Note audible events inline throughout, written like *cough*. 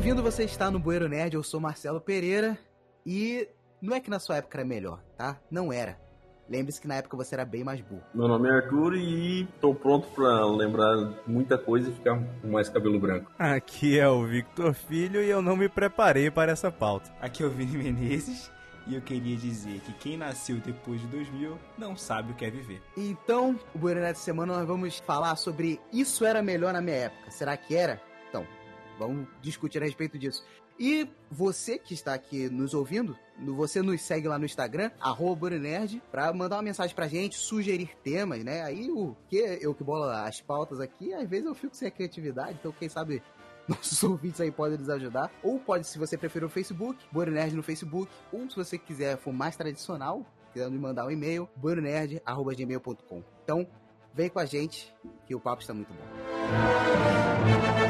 Bem-vindo, você está no Bueiro Nerd, eu sou Marcelo Pereira e não é que na sua época era melhor, tá? Não era. Lembre-se que na época você era bem mais burro. Meu nome é Arthur e tô pronto pra lembrar muita coisa e ficar com mais cabelo branco. Aqui é o Victor Filho e eu não me preparei para essa pauta. Aqui é o Vini Menezes e eu queria dizer que quem nasceu depois de 2000 não sabe o que é viver. Então, o Bueiro Nerd semana nós vamos falar sobre isso era melhor na minha época. Será que era? Então, vamos discutir a respeito disso. E você que está aqui nos ouvindo, você nos segue lá no Instagram, arroba pra mandar uma mensagem pra gente, sugerir temas, né? Aí o que eu que bolo as pautas aqui, às vezes eu fico sem a criatividade, então quem sabe *laughs* nossos ouvintes aí podem nos ajudar. Ou pode, se você preferir o Facebook, Bueiro Nerd no Facebook, ou se você quiser for mais tradicional, quiser me mandar um e-mail, bueironerd.gmail.com. Então, vem com a gente, que o papo está muito bom.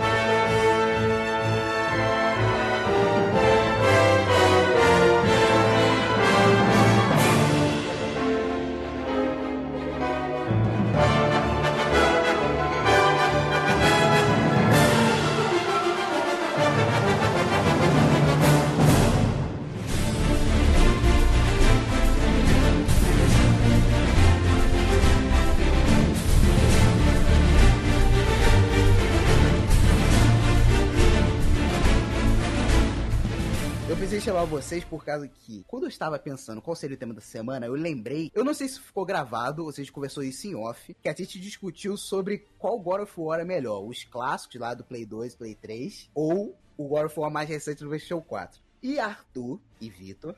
Chamar vocês por causa que, quando eu estava pensando qual seria o tema da semana, eu lembrei, eu não sei se ficou gravado, ou se a gente conversou isso em off, que a gente discutiu sobre qual God of War é melhor, os clássicos lá do Play 2, Play 3, ou o God of War mais recente do PlayStation 4. E Arthur e Vitor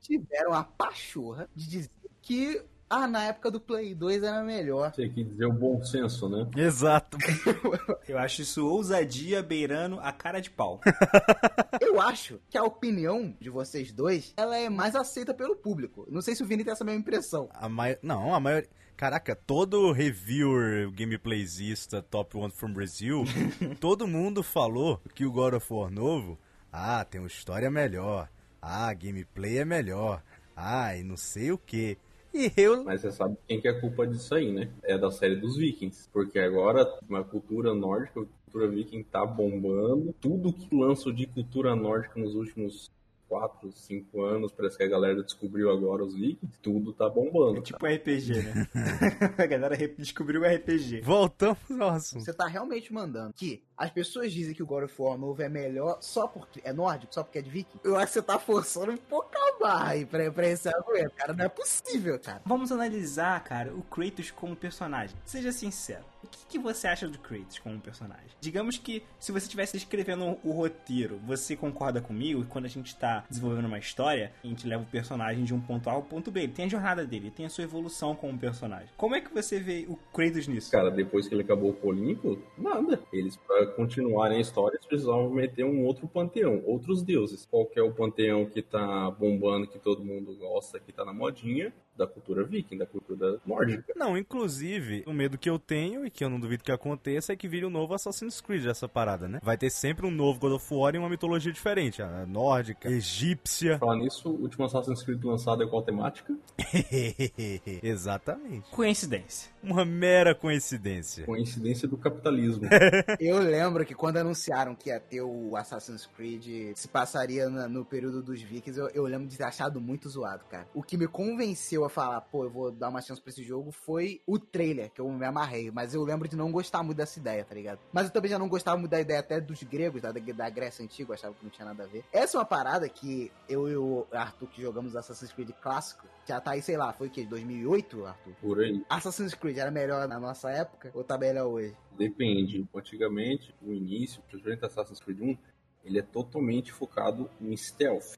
tiveram a pachorra de dizer que ah, na época do Play 2 era melhor. Você quer dizer o bom senso, né? Exato. *laughs* Eu acho isso ousadia beirando a cara de pau. *laughs* Eu acho que a opinião de vocês dois, ela é mais aceita pelo público. Não sei se o Vini tem essa mesma impressão. A mai... Não, a maioria. Caraca, todo reviewer, gameplayzista, top one from Brazil, *laughs* todo mundo falou que o God of War novo, ah, tem uma história melhor, ah, gameplay é melhor, ah, e não sei o que. *laughs* E eu. Mas você sabe quem que é a culpa disso aí, né? É da série dos Vikings. Porque agora uma cultura nórdica, cultura viking tá bombando. Tudo que lançou de cultura nórdica nos últimos 4, 5 anos, parece que a galera descobriu agora os Vikings, tudo tá bombando. É tipo RPG, né? *laughs* a galera descobriu o RPG. Voltamos ao assunto. Você tá realmente mandando que as pessoas dizem que o God of War novo é melhor só porque é nórdico, só porque é de viking? Eu acho que você tá forçando um pouco a barra aí pra, pra esse argumento, cara. Não é possível, cara. Vamos analisar, cara, o Kratos como personagem. Seja sincero. O que, que você acha do Kratos como personagem? Digamos que se você estivesse escrevendo o roteiro, você concorda comigo que quando a gente tá desenvolvendo uma história, a gente leva o personagem de um ponto A ao ponto B. Ele tem a jornada dele, ele tem a sua evolução como personagem. Como é que você vê o Kratos nisso? Cara, depois que ele acabou o Olimpo, nada. Eles, pra continuarem a história, eles precisavam meter um outro panteão, outros deuses. Qual é o panteão que tá bombando, que todo mundo gosta, que tá na modinha? Da cultura viking, da cultura nórdica. Não, inclusive, o medo que eu tenho, e que eu não duvido que aconteça, é que vire um novo Assassin's Creed essa parada, né? Vai ter sempre um novo God of War em uma mitologia diferente. A nórdica, egípcia. Falar nisso, o último Assassin's Creed lançado é qual temática? *laughs* Exatamente. Coincidência. Uma mera coincidência. Coincidência do capitalismo. *laughs* Eu lembro que quando anunciaram que ia ter o Assassin's Creed se passaria no período dos Vikings, eu, eu lembro de ter achado muito zoado, cara. O que me convenceu a falar, pô, eu vou dar uma chance pra esse jogo foi o trailer, que eu me amarrei. Mas eu lembro de não gostar muito dessa ideia, tá ligado? Mas eu também já não gostava muito da ideia até dos gregos, da, da Grécia Antiga, eu achava que não tinha nada a ver. Essa é uma parada que eu e o Arthur, que jogamos Assassin's Creed clássico, já tá aí, sei lá, foi o quê? 2008, Arthur? Por aí. Assassin's Creed era melhor na nossa época ou tá melhor hoje? Depende. Antigamente, o início, principalmente Assassin's Creed 1, ele é totalmente focado em stealth.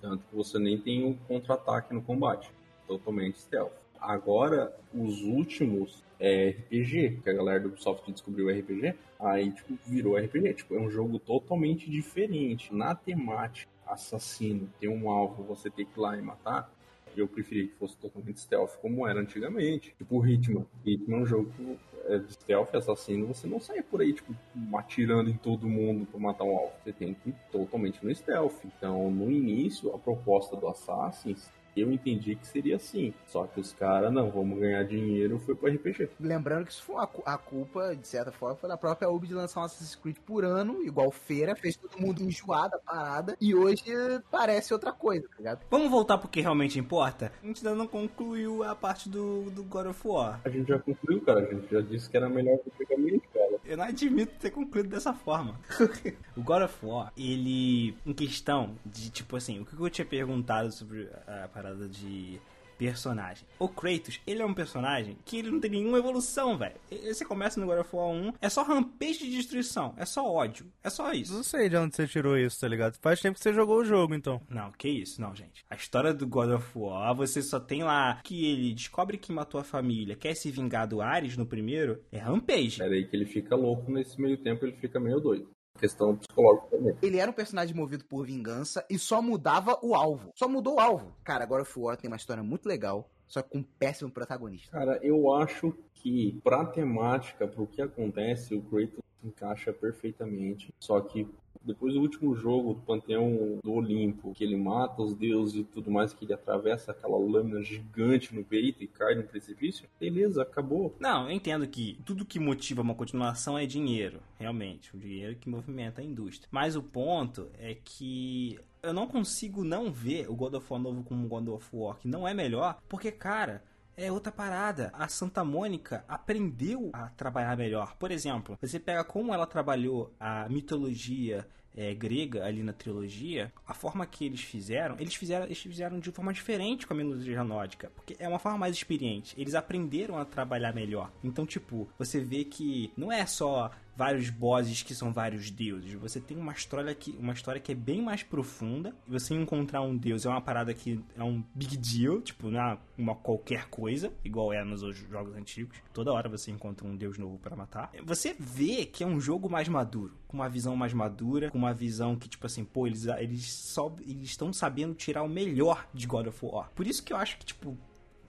Tanto que você nem tem um contra-ataque no combate. Totalmente stealth. Agora, os últimos é RPG, que a galera do Ubisoft descobriu RPG, aí tipo, virou RPG. Tipo, é um jogo totalmente diferente. Na temática, assassino, tem um alvo, você tem que ir lá e matar. Eu preferia que fosse totalmente stealth, como era antigamente. Tipo o Hitman. Hitman é um jogo que é stealth, assassino, você não sai por aí, tipo, atirando em todo mundo pra matar um alvo. Você tem que ir totalmente no stealth. Então, no início, a proposta do Assassin's, Eu entendi que seria assim. Só que os caras, não, vamos ganhar dinheiro, foi pro RPG. Lembrando que isso foi a, a culpa, de certa forma, foi da própria Ubi de lançar um Assassin's Creed por ano, igual feira, fez todo mundo enjoar da parada, e hoje parece outra coisa, tá ligado? Vamos voltar pro que realmente importa? A gente ainda não concluiu a parte do, do God of War. A gente já concluiu, cara. A gente já disse que era melhor que o Megaman, cara. Eu não admito ter concluído dessa forma. *laughs* o God of War, ele, em questão de, tipo assim, o que eu tinha perguntado sobre a parada de personagem. O Kratos, ele é um personagem que ele não tem nenhuma evolução, velho. Você começa no God of War 1, é só rampage de destruição, é só ódio, é só isso. Não sei de onde você tirou isso, tá ligado? Faz tempo que você jogou o jogo, então. Não, que isso, não, gente. A história do God of War, você só tem lá que ele descobre que matou a família, quer se vingar do Ares no primeiro, é rampage. É aí que ele fica louco, nesse meio tempo ele fica meio doido questão psicológica também. Ele era um personagem movido por vingança e só mudava o alvo. Só mudou o alvo. Cara, agora o War tem uma história muito legal, só com um péssimo protagonista. Cara, eu acho que pra temática, pro que acontece, o Kratos encaixa perfeitamente. Só que depois do último jogo do Panteão do Olimpo, que ele mata os deuses e tudo mais, que ele atravessa aquela lâmina gigante no peito e cai no precipício, beleza, acabou. Não, eu entendo que tudo que motiva uma continuação é dinheiro, realmente. O dinheiro que movimenta a indústria. Mas o ponto é que eu não consigo não ver o God of War novo como God of War, que não é melhor, porque, cara, é outra parada. A Santa Mônica aprendeu a trabalhar melhor. Por exemplo, você pega como ela trabalhou a mitologia é, grega ali na trilogia, a forma que eles fizeram, eles fizeram, eles fizeram de forma diferente com a mitologia nórdica, porque é uma forma mais experiente. Eles aprenderam a trabalhar melhor. Então, tipo, você vê que não é só vários bosses que são vários deuses. Você tem uma história que, uma história que é bem mais profunda. E você encontrar um deus é uma parada que é um big deal, tipo, não é uma qualquer coisa, igual é nos jogos antigos. Toda hora você encontra um deus novo para matar. Você vê que é um jogo mais maduro, com uma visão mais madura, com uma visão que, tipo assim, pô, eles, eles, só, eles estão sabendo tirar o melhor de God of War. Por isso que eu acho que, tipo,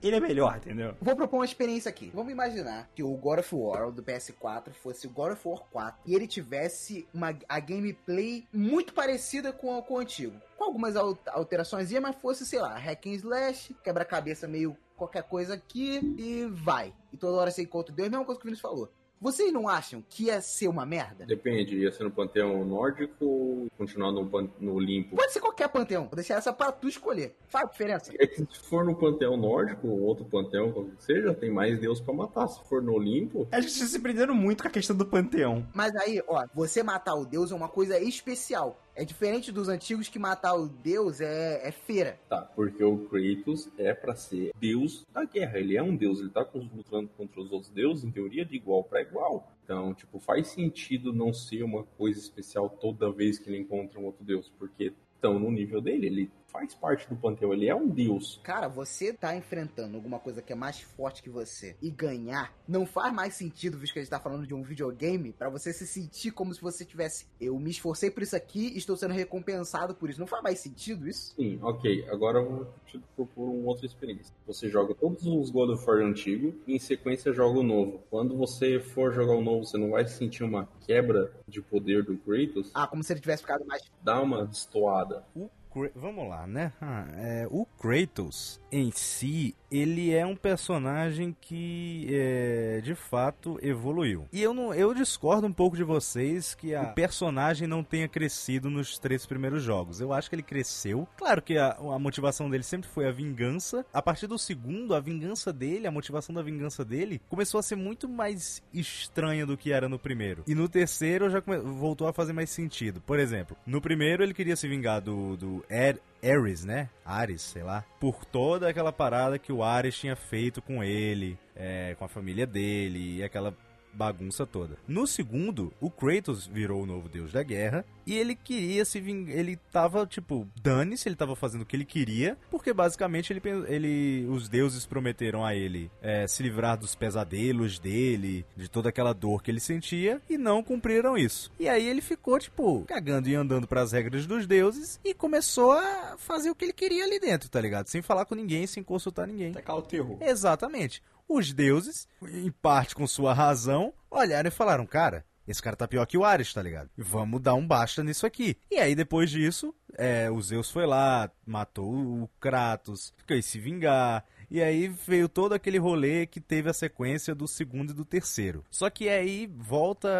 ele é melhor, entendeu? Vou propor uma experiência aqui. Vamos imaginar que o God of War do PS4 fosse o God of War 4 e ele tivesse uma, a gameplay muito parecida com, com o antigo. Com algumas alterações, mas fosse, sei lá, hack and slash, quebra-cabeça meio qualquer coisa aqui e vai. E toda hora você encontra Deus, mesma coisa que o Vinícius falou. Vocês não acham que ia ser uma merda? Depende, ia ser no panteão nórdico ou continuar no, no Olimpo? Pode ser qualquer panteão, vou deixar essa pra tu escolher. Faz diferença. É que se for no panteão nórdico ou outro panteão, qualquer que seja, tem mais Deus para matar. Se for no Olimpo. Acho que vocês se prenderam muito com a questão do panteão. Mas aí, ó, você matar o Deus é uma coisa especial. É diferente dos antigos que matar o deus é, é feira. Tá, porque o Kratos é para ser deus da guerra. Ele é um deus, ele tá lutando contra os outros deuses, em teoria, de igual para igual. Então, tipo, faz sentido não ser uma coisa especial toda vez que ele encontra um outro deus, porque estão no nível dele. Ele faz parte do panteão, ele é um deus. Cara, você tá enfrentando alguma coisa que é mais forte que você e ganhar, não faz mais sentido, visto que a gente tá falando de um videogame, para você se sentir como se você tivesse. Eu me esforcei por isso aqui e estou sendo recompensado por isso. Não faz mais sentido isso? Sim, ok. Agora eu vou te propor uma outra experiência. Você joga todos os God of War antigos e em sequência joga o novo. Quando você for jogar o novo, você não vai sentir uma quebra de poder do Kratos? Ah, como se ele tivesse ficado mais. Dá uma destoada. O Vamos lá, né? Ah, é, o Kratos em si, ele é um personagem que é, de fato evoluiu. E eu não, eu discordo um pouco de vocês que a, o personagem não tenha crescido nos três primeiros jogos. Eu acho que ele cresceu. Claro que a, a motivação dele sempre foi a vingança. A partir do segundo, a vingança dele, a motivação da vingança dele, começou a ser muito mais estranha do que era no primeiro. E no terceiro já come, voltou a fazer mais sentido. Por exemplo, no primeiro ele queria se vingar do, do Er Ares, né? Ares, sei lá. Por toda aquela parada que o Ares tinha feito com ele, é, com a família dele e aquela bagunça toda. No segundo, o Kratos virou o novo deus da guerra e ele queria se vingar. Ele tava, tipo, dane-se, ele tava fazendo o que ele queria, porque basicamente ele, ele os deuses prometeram a ele é, se livrar dos pesadelos dele, de toda aquela dor que ele sentia, e não cumpriram isso. E aí ele ficou, tipo, cagando e andando para as regras dos deuses e começou a fazer o que ele queria ali dentro, tá ligado? Sem falar com ninguém, sem consultar ninguém. Tacar o terror. Exatamente os deuses, em parte com sua razão, olharam e falaram: cara, esse cara tá pior que o Ares, tá ligado? Vamos dar um basta nisso aqui. E aí, depois disso, é, o Zeus foi lá, matou o Kratos, quis se vingar. E aí veio todo aquele rolê que teve a sequência do segundo e do terceiro. Só que aí volta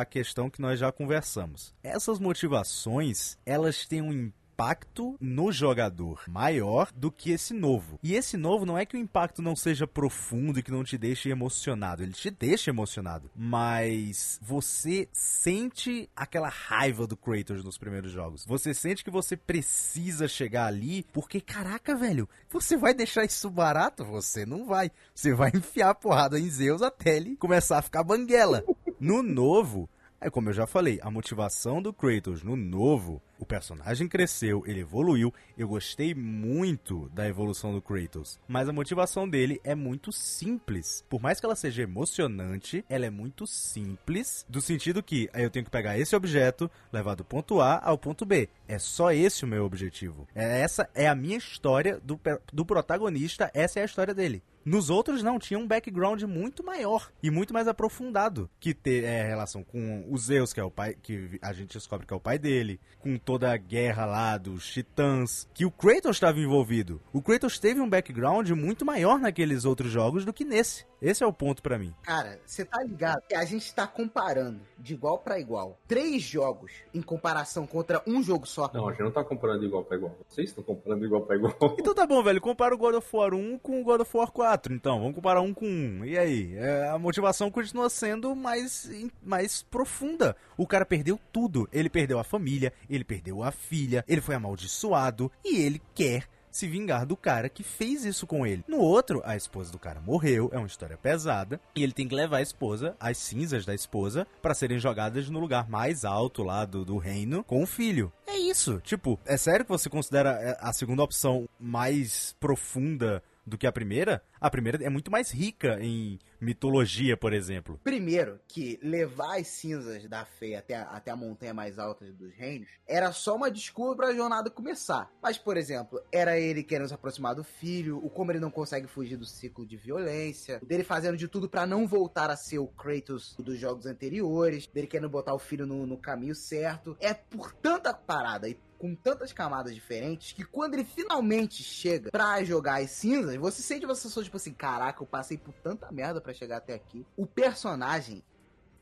a questão que nós já conversamos. Essas motivações, elas têm um impacto no jogador maior do que esse novo. E esse novo não é que o impacto não seja profundo e que não te deixe emocionado, ele te deixa emocionado, mas você sente aquela raiva do Kratos nos primeiros jogos. Você sente que você precisa chegar ali, porque caraca, velho, você vai deixar isso barato? Você não vai. Você vai enfiar a porrada em Zeus até ele começar a ficar banguela. No novo, é como eu já falei, a motivação do Kratos no novo, o personagem cresceu, ele evoluiu. Eu gostei muito da evolução do Kratos, mas a motivação dele é muito simples. Por mais que ela seja emocionante, ela é muito simples, do sentido que eu tenho que pegar esse objeto, levar do ponto A ao ponto B. É só esse o meu objetivo. É, essa é a minha história do, do protagonista, essa é a história dele. Nos outros não, tinha um background muito maior e muito mais aprofundado que ter é, relação com o Zeus, que é o pai, que a gente descobre que é o pai dele, com toda a guerra lá dos titãs, que o Kratos estava envolvido. O Kratos teve um background muito maior naqueles outros jogos do que nesse. Esse é o ponto para mim. Cara, você tá ligado? A gente tá comparando de igual para igual três jogos em comparação contra um jogo só. Não, a gente não tá comparando de igual para igual. Vocês estão comparando de igual para igual. *laughs* Então tá bom, velho. Compara o God of War 1 com o God of War 4. Então, vamos comparar um com um. E aí? É, a motivação continua sendo mais, mais profunda. O cara perdeu tudo. Ele perdeu a família, ele perdeu a filha, ele foi amaldiçoado e ele quer se vingar do cara que fez isso com ele. No outro, a esposa do cara morreu, é uma história pesada, e ele tem que levar a esposa, as cinzas da esposa, para serem jogadas no lugar mais alto lá do, do reino com o filho. É isso. Tipo, é sério que você considera é, a segunda opção mais profunda do que a primeira, a primeira é muito mais rica em mitologia, por exemplo. Primeiro, que levar as cinzas da Fei até a, até a montanha mais alta dos reinos era só uma desculpa para a jornada começar. Mas, por exemplo, era ele querendo se aproximar do filho, o como ele não consegue fugir do ciclo de violência, dele fazendo de tudo para não voltar a ser o Kratos dos jogos anteriores, dele querendo botar o filho no, no caminho certo. É por tanta parada e com tantas camadas diferentes que quando ele finalmente chega pra jogar as cinzas, você sente uma sensação tipo assim: caraca, eu passei por tanta merda para chegar até aqui. O personagem,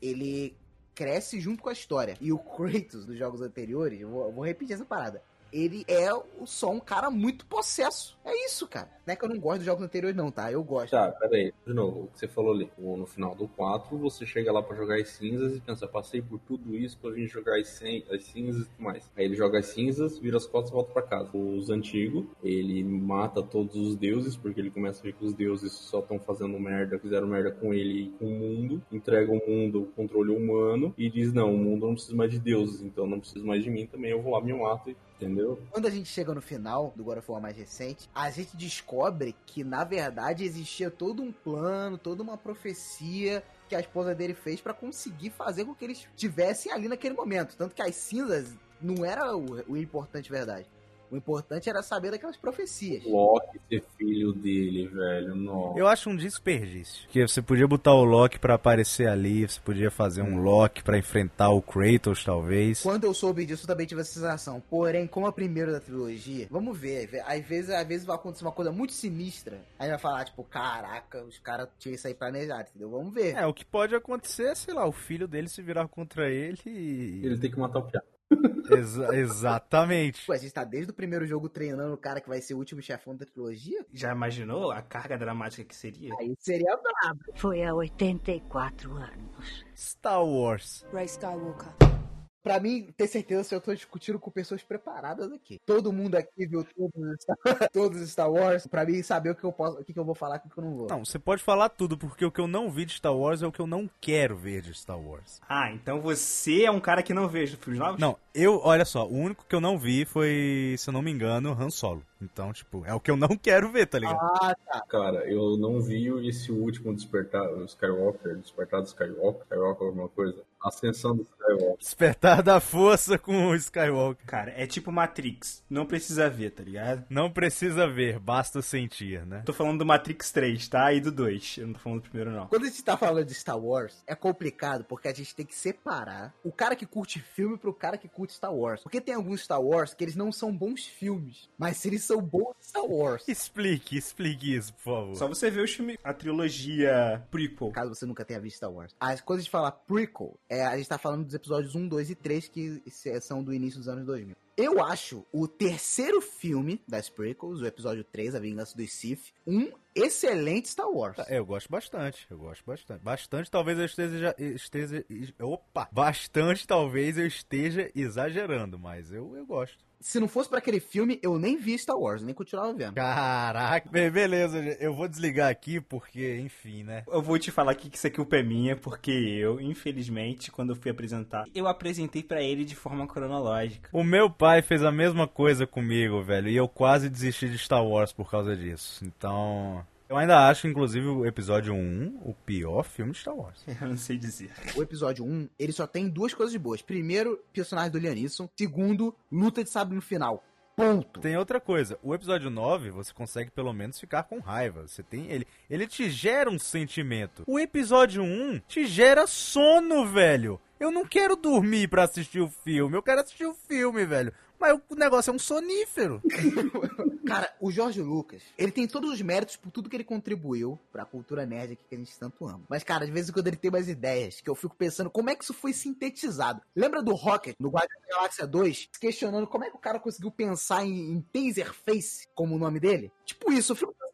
ele cresce junto com a história. E o Kratos dos jogos anteriores, vou, vou repetir essa parada ele é só um cara muito possesso. É isso, cara. Não é que eu não gosto dos jogos anteriores, não, tá? Eu gosto. Tá, peraí. De novo, o que você falou ali. No final do 4, você chega lá para jogar as cinzas e pensa, passei por tudo isso pra vir jogar as, as cinzas e tudo mais. Aí ele joga as cinzas, vira as costas e volta pra casa. Os antigos, ele mata todos os deuses, porque ele começa a ver que os deuses só estão fazendo merda, fizeram merda com ele e com o mundo, entrega o mundo o controle humano e diz, não, o mundo não precisa mais de deuses, então não precisa mais de mim também, eu vou lá, me mato e Entendeu? Quando a gente chega no final do God of War mais recente, a gente descobre que, na verdade, existia todo um plano, toda uma profecia que a esposa dele fez para conseguir fazer com que eles estivessem ali naquele momento. Tanto que as cinzas não era o, o importante verdade. O importante era saber daquelas profecias. Loki ser filho dele, velho. Nossa. Eu acho um desperdício. Que você podia botar o Loki para aparecer ali, você podia fazer um Loki para enfrentar o Kratos, talvez. Quando eu soube disso, eu também tive essa sensação. Porém, como a primeira da trilogia, vamos ver. Às vezes, às vezes vai acontecer uma coisa muito sinistra. Aí vai falar, tipo, caraca, os caras tinham isso aí planejado, entendeu? Vamos ver. É, o que pode acontecer é, sei lá, o filho dele se virar contra ele e. Ele tem que matar o piado. Exa exatamente. Pô, a gente tá desde o primeiro jogo treinando o cara que vai ser o último chefão da trilogia? Já imaginou a carga dramática que seria? Aí seria brabo. Foi há 84 anos. Star Wars. Ray Skywalker. Pra mim, ter certeza se eu tô discutindo com pessoas preparadas aqui. Todo mundo aqui viu todos, *laughs* todos os Star Wars. Pra mim, saber o que eu posso, o que eu vou falar e o que eu não vou. Não, você pode falar tudo, porque o que eu não vi de Star Wars é o que eu não quero ver de Star Wars. Ah, então você é um cara que não vê filmes novos? Não, eu, olha só, o único que eu não vi foi, se eu não me engano, Han Solo. Então, tipo, é o que eu não *laughs* quero ver, tá ligado? Ah, tá. Cara, eu não vi esse último despertar, o Skywalker, despertar do Skywalker, Skywalker alguma coisa. Ascensão do Skywalker. Despertar da força com o Skywalker. Cara, é tipo Matrix. Não precisa ver, tá ligado? Não precisa ver, basta sentir, né? Tô falando do Matrix 3, tá? E do 2. Eu não tô falando do primeiro, não. Quando a gente tá falando de Star Wars, é complicado porque a gente tem que separar o cara que curte filme pro cara que curte Star Wars. Porque tem alguns Star Wars que eles não são bons filmes, mas eles são bons Star Wars. *laughs* Explique, explique isso, por favor. Só você ver o filme, a trilogia prequel. Caso você nunca tenha visto Star Wars. As coisas de falar prequel, é, a gente tá falando dos episódios 1, 2 e 3 que são do início dos anos 2000. Eu acho o terceiro filme das prequels, o episódio 3, A Vingança dos Sith, um excelente Star Wars. É, eu gosto bastante, eu gosto bastante. Bastante, talvez eu esteja, esteja. Opa! Bastante, talvez eu esteja exagerando, mas eu, eu gosto. Se não fosse pra aquele filme, eu nem vi Star Wars, nem continuava vendo. Caraca! Be- beleza, eu vou desligar aqui porque, enfim, né? Eu vou te falar aqui que isso aqui é culpa é minha, porque eu, infelizmente, quando eu fui apresentar, eu apresentei pra ele de forma cronológica. O meu pai fez a mesma coisa comigo, velho, e eu quase desisti de Star Wars por causa disso. Então. Eu ainda acho, inclusive, o episódio 1 o pior filme de Star Wars. *laughs* Eu não sei dizer. O episódio 1, ele só tem duas coisas boas. Primeiro, personagem do Lianisson. Segundo, luta de sabre no final. Ponto. Tem outra coisa, o episódio 9 você consegue pelo menos ficar com raiva. Você tem ele, ele te gera um sentimento. O episódio 1 te gera sono, velho. Eu não quero dormir pra assistir o filme, eu quero assistir o filme, velho. Mas o negócio é um sonífero. *laughs* Cara, o Jorge Lucas, ele tem todos os méritos por tudo que ele contribuiu pra cultura nerd aqui que a gente tanto ama. Mas, cara, de vez em quando ele tem umas ideias que eu fico pensando como é que isso foi sintetizado. Lembra do Rocket, no Guardião da Galáxia 2, se questionando como é que o cara conseguiu pensar em, em Taserface como o nome dele? Tipo isso, eu fico pensando,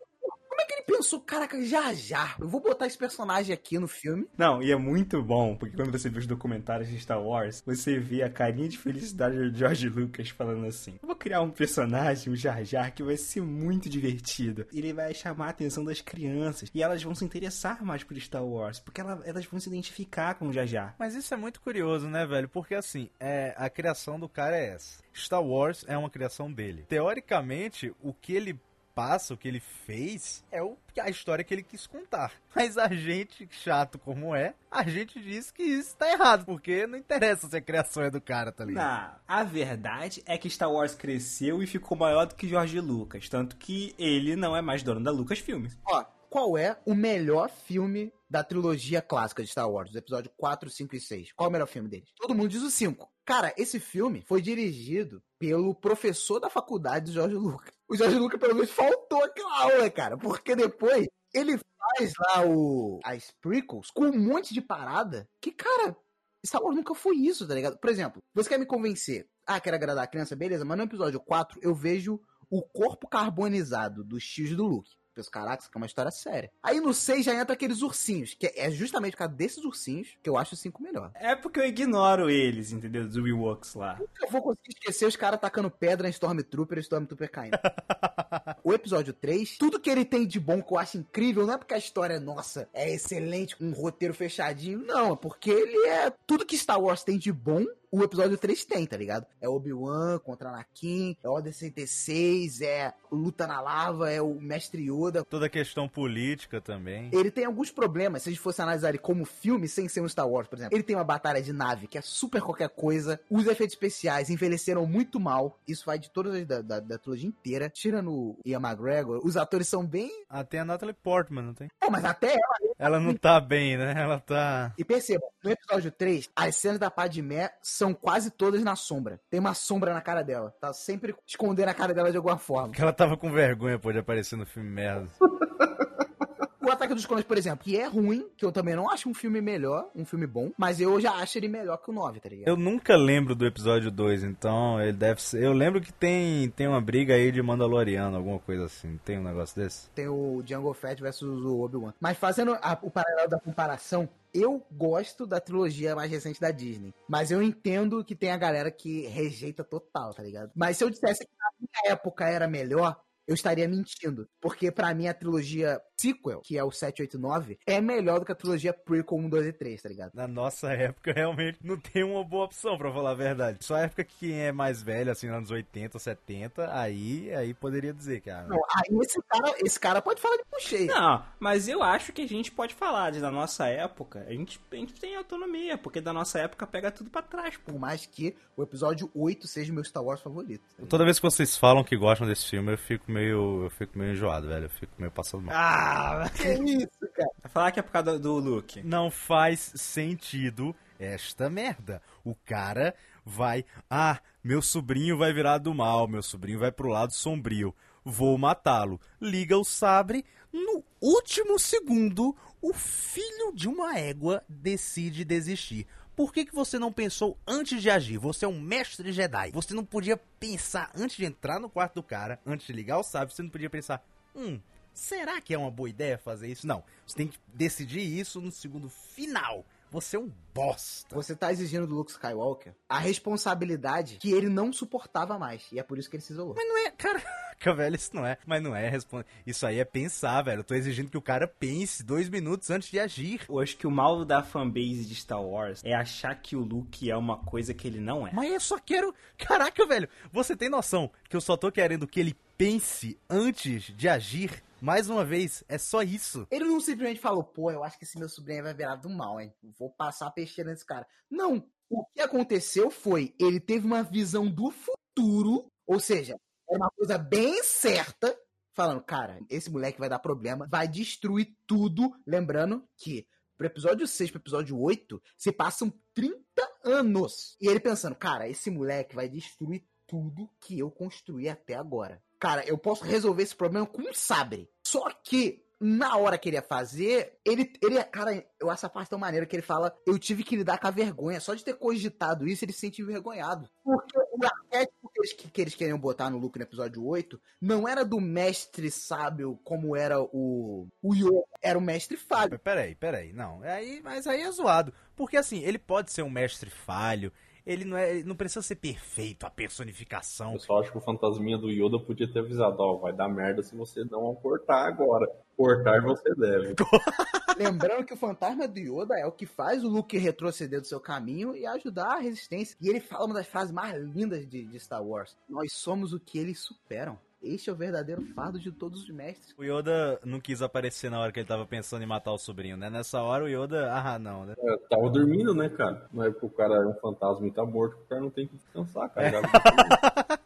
pensou, caraca, já já, eu vou botar esse personagem aqui no filme. Não, e é muito bom, porque quando você vê os documentários de Star Wars, você vê a carinha de felicidade do George Lucas falando assim: Eu vou criar um personagem, um Jar Jar, que vai ser muito divertido. Ele vai chamar a atenção das crianças. E elas vão se interessar mais por Star Wars, porque ela- elas vão se identificar com o Jar Jar. Mas isso é muito curioso, né, velho? Porque assim, é, a criação do cara é essa. Star Wars é uma criação dele. Teoricamente, o que ele passa, o que ele fez, é o, a história que ele quis contar. *laughs* Mas a gente, chato como é, a gente diz que isso tá errado, porque não interessa se a criação é do cara, tá ligado? Não, a verdade é que Star Wars cresceu e ficou maior do que George Lucas. Tanto que ele não é mais dono da Lucasfilm. Ó, qual é o melhor filme da trilogia clássica de Star Wars, os episódios 4, 5 e 6? Qual é o melhor filme deles? Todo mundo diz o 5. Cara, esse filme foi dirigido pelo professor da faculdade do Jorge Lucas. O Jorge Lucas, pelo menos, faltou aquela aula, cara, porque depois ele faz lá o as prequels com um monte de parada que, cara, Star Wars nunca foi isso, tá ligado? Por exemplo, você quer me convencer, ah, quero agradar a criança, beleza, mas no episódio 4 eu vejo o corpo carbonizado do X do Luke. Penso, caraca, isso aqui é uma história séria. Aí no 6 já entra aqueles ursinhos, que é justamente por causa desses ursinhos que eu acho o 5 melhor. É porque eu ignoro eles, entendeu? Dos Ewoks lá. Eu vou conseguir esquecer os caras tacando pedra em Stormtrooper e Stormtrooper caindo. *laughs* o episódio 3, tudo que ele tem de bom que eu acho incrível, não é porque a história, nossa, é excelente, com um roteiro fechadinho, não, é porque ele é tudo que Star Wars tem de bom, o episódio 3 tem, tá ligado? É Obi-Wan contra Anakin, é Order 66, é luta na lava, é o Mestre Yoda. Toda a questão política também. Ele tem alguns problemas, se a gente fosse analisar ele como filme, sem ser um Star Wars, por exemplo. Ele tem uma batalha de nave que é super qualquer coisa. Os efeitos especiais envelheceram muito mal. Isso vai de todas as da, da, da trilogia inteira. Tirando o Ian McGregor, os atores são bem. Ah, tem a Natalie Portman, não tem? Pô, mas até ela. Ela não tá bem, né? Ela tá. E percebam, no episódio 3, as cenas da Padmé são quase todas na sombra. Tem uma sombra na cara dela. Tá sempre escondendo a cara dela de alguma forma. Porque ela tava com vergonha, pô, de aparecer no filme merda. *laughs* O Ataque dos Clones, por exemplo, que é ruim, que eu também não acho um filme melhor, um filme bom, mas eu já acho ele melhor que o 9, tá ligado? Eu nunca lembro do episódio 2, então ele deve ser. Eu lembro que tem, tem uma briga aí de Mandaloriano, alguma coisa assim. Tem um negócio desse? Tem o Django Fett versus o Obi-Wan. Mas fazendo a- o paralelo da comparação, eu gosto da trilogia mais recente da Disney. Mas eu entendo que tem a galera que rejeita total, tá ligado? Mas se eu dissesse que na minha época era melhor, eu estaria mentindo. Porque pra mim a trilogia sequel, que é o 789, é melhor do que a trilogia prequel 1, 2 e 3, tá ligado? Na nossa época, realmente, não tem uma boa opção, pra falar a verdade. Só a época que quem é mais velho, assim, anos 80, 70, aí, aí poderia dizer que... Ah, Não, aí esse cara, esse cara pode falar de puxei. Não, mas eu acho que a gente pode falar de da nossa época. A gente, a gente tem autonomia, porque da nossa época pega tudo pra trás. Por mais que o episódio 8 seja o meu Star Wars favorito. Toda vez que vocês falam que gostam desse filme, eu fico meio, eu fico meio enjoado, velho. Eu fico meio passando mal. Ah, Que isso, cara? vai falar que é por causa do, do Luke. Não faz sentido esta merda. O cara vai, ah, meu sobrinho vai virar do mal, meu sobrinho vai pro lado sombrio. Vou matá-lo. Liga o sabre. No último segundo, o filho de uma égua decide desistir. Por que, que você não pensou antes de agir? Você é um mestre Jedi. Você não podia pensar antes de entrar no quarto do cara, antes de ligar o sabre, você não podia pensar, hum, será que é uma boa ideia fazer isso? Não. Você tem que decidir isso no segundo final. Você é um bosta. Você tá exigindo do Luke Skywalker a responsabilidade que ele não suportava mais. E é por isso que ele se isolou. Mas não é, *laughs* caraca, velho, isso não é. Mas não é responder. Isso aí é pensar, velho. Eu tô exigindo que o cara pense dois minutos antes de agir. Eu acho que o mal da fanbase de Star Wars é achar que o Luke é uma coisa que ele não é. Mas eu só quero. Caraca, velho, você tem noção que eu só tô querendo que ele pense antes de agir? Mais uma vez, é só isso. Ele não simplesmente falou, pô, eu acho que esse meu sobrinho vai virar do mal, hein? Vou passar a peixeira nesse cara. Não. O que aconteceu foi, ele teve uma visão do futuro, ou seja, era uma coisa bem certa, falando, cara, esse moleque vai dar problema, vai destruir tudo. Lembrando que pro episódio 6 pro episódio 8, se passam 30 anos. E ele pensando, cara, esse moleque vai destruir tudo que eu construí até agora. Cara, eu posso resolver esse problema com um sabre. Só que na hora que ele ia fazer, ele, ele, cara, eu essa parte tão maneira que ele fala, eu tive que lidar com a vergonha. Só de ter cogitado isso, ele se sente envergonhado. Porque o arquétipo que eles, que eles queriam botar no Luke no episódio 8 não era do mestre sábio como era o, o Yoda, era o mestre falho. Peraí, peraí, não. Aí, mas aí é zoado. Porque assim, ele pode ser um mestre falho, ele não, é, ele não precisa ser perfeito, a personificação. Eu só acho que o fantasminha do Yoda podia ter avisado, ó, vai dar merda se você não cortar agora. Cortar você deve. *laughs* Lembrando que o fantasma do Yoda é o que faz o Luke retroceder do seu caminho e ajudar a resistência. E ele fala uma das frases mais lindas de, de Star Wars: Nós somos o que eles superam. Este é o verdadeiro fardo de todos os mestres. O Yoda não quis aparecer na hora que ele tava pensando em matar o sobrinho, né? Nessa hora o Yoda, ah, não, né? É, tava dormindo, né, cara? Não é porque o cara é um fantasma e tá morto, que o cara não tem que descansar, cara. Já- *laughs*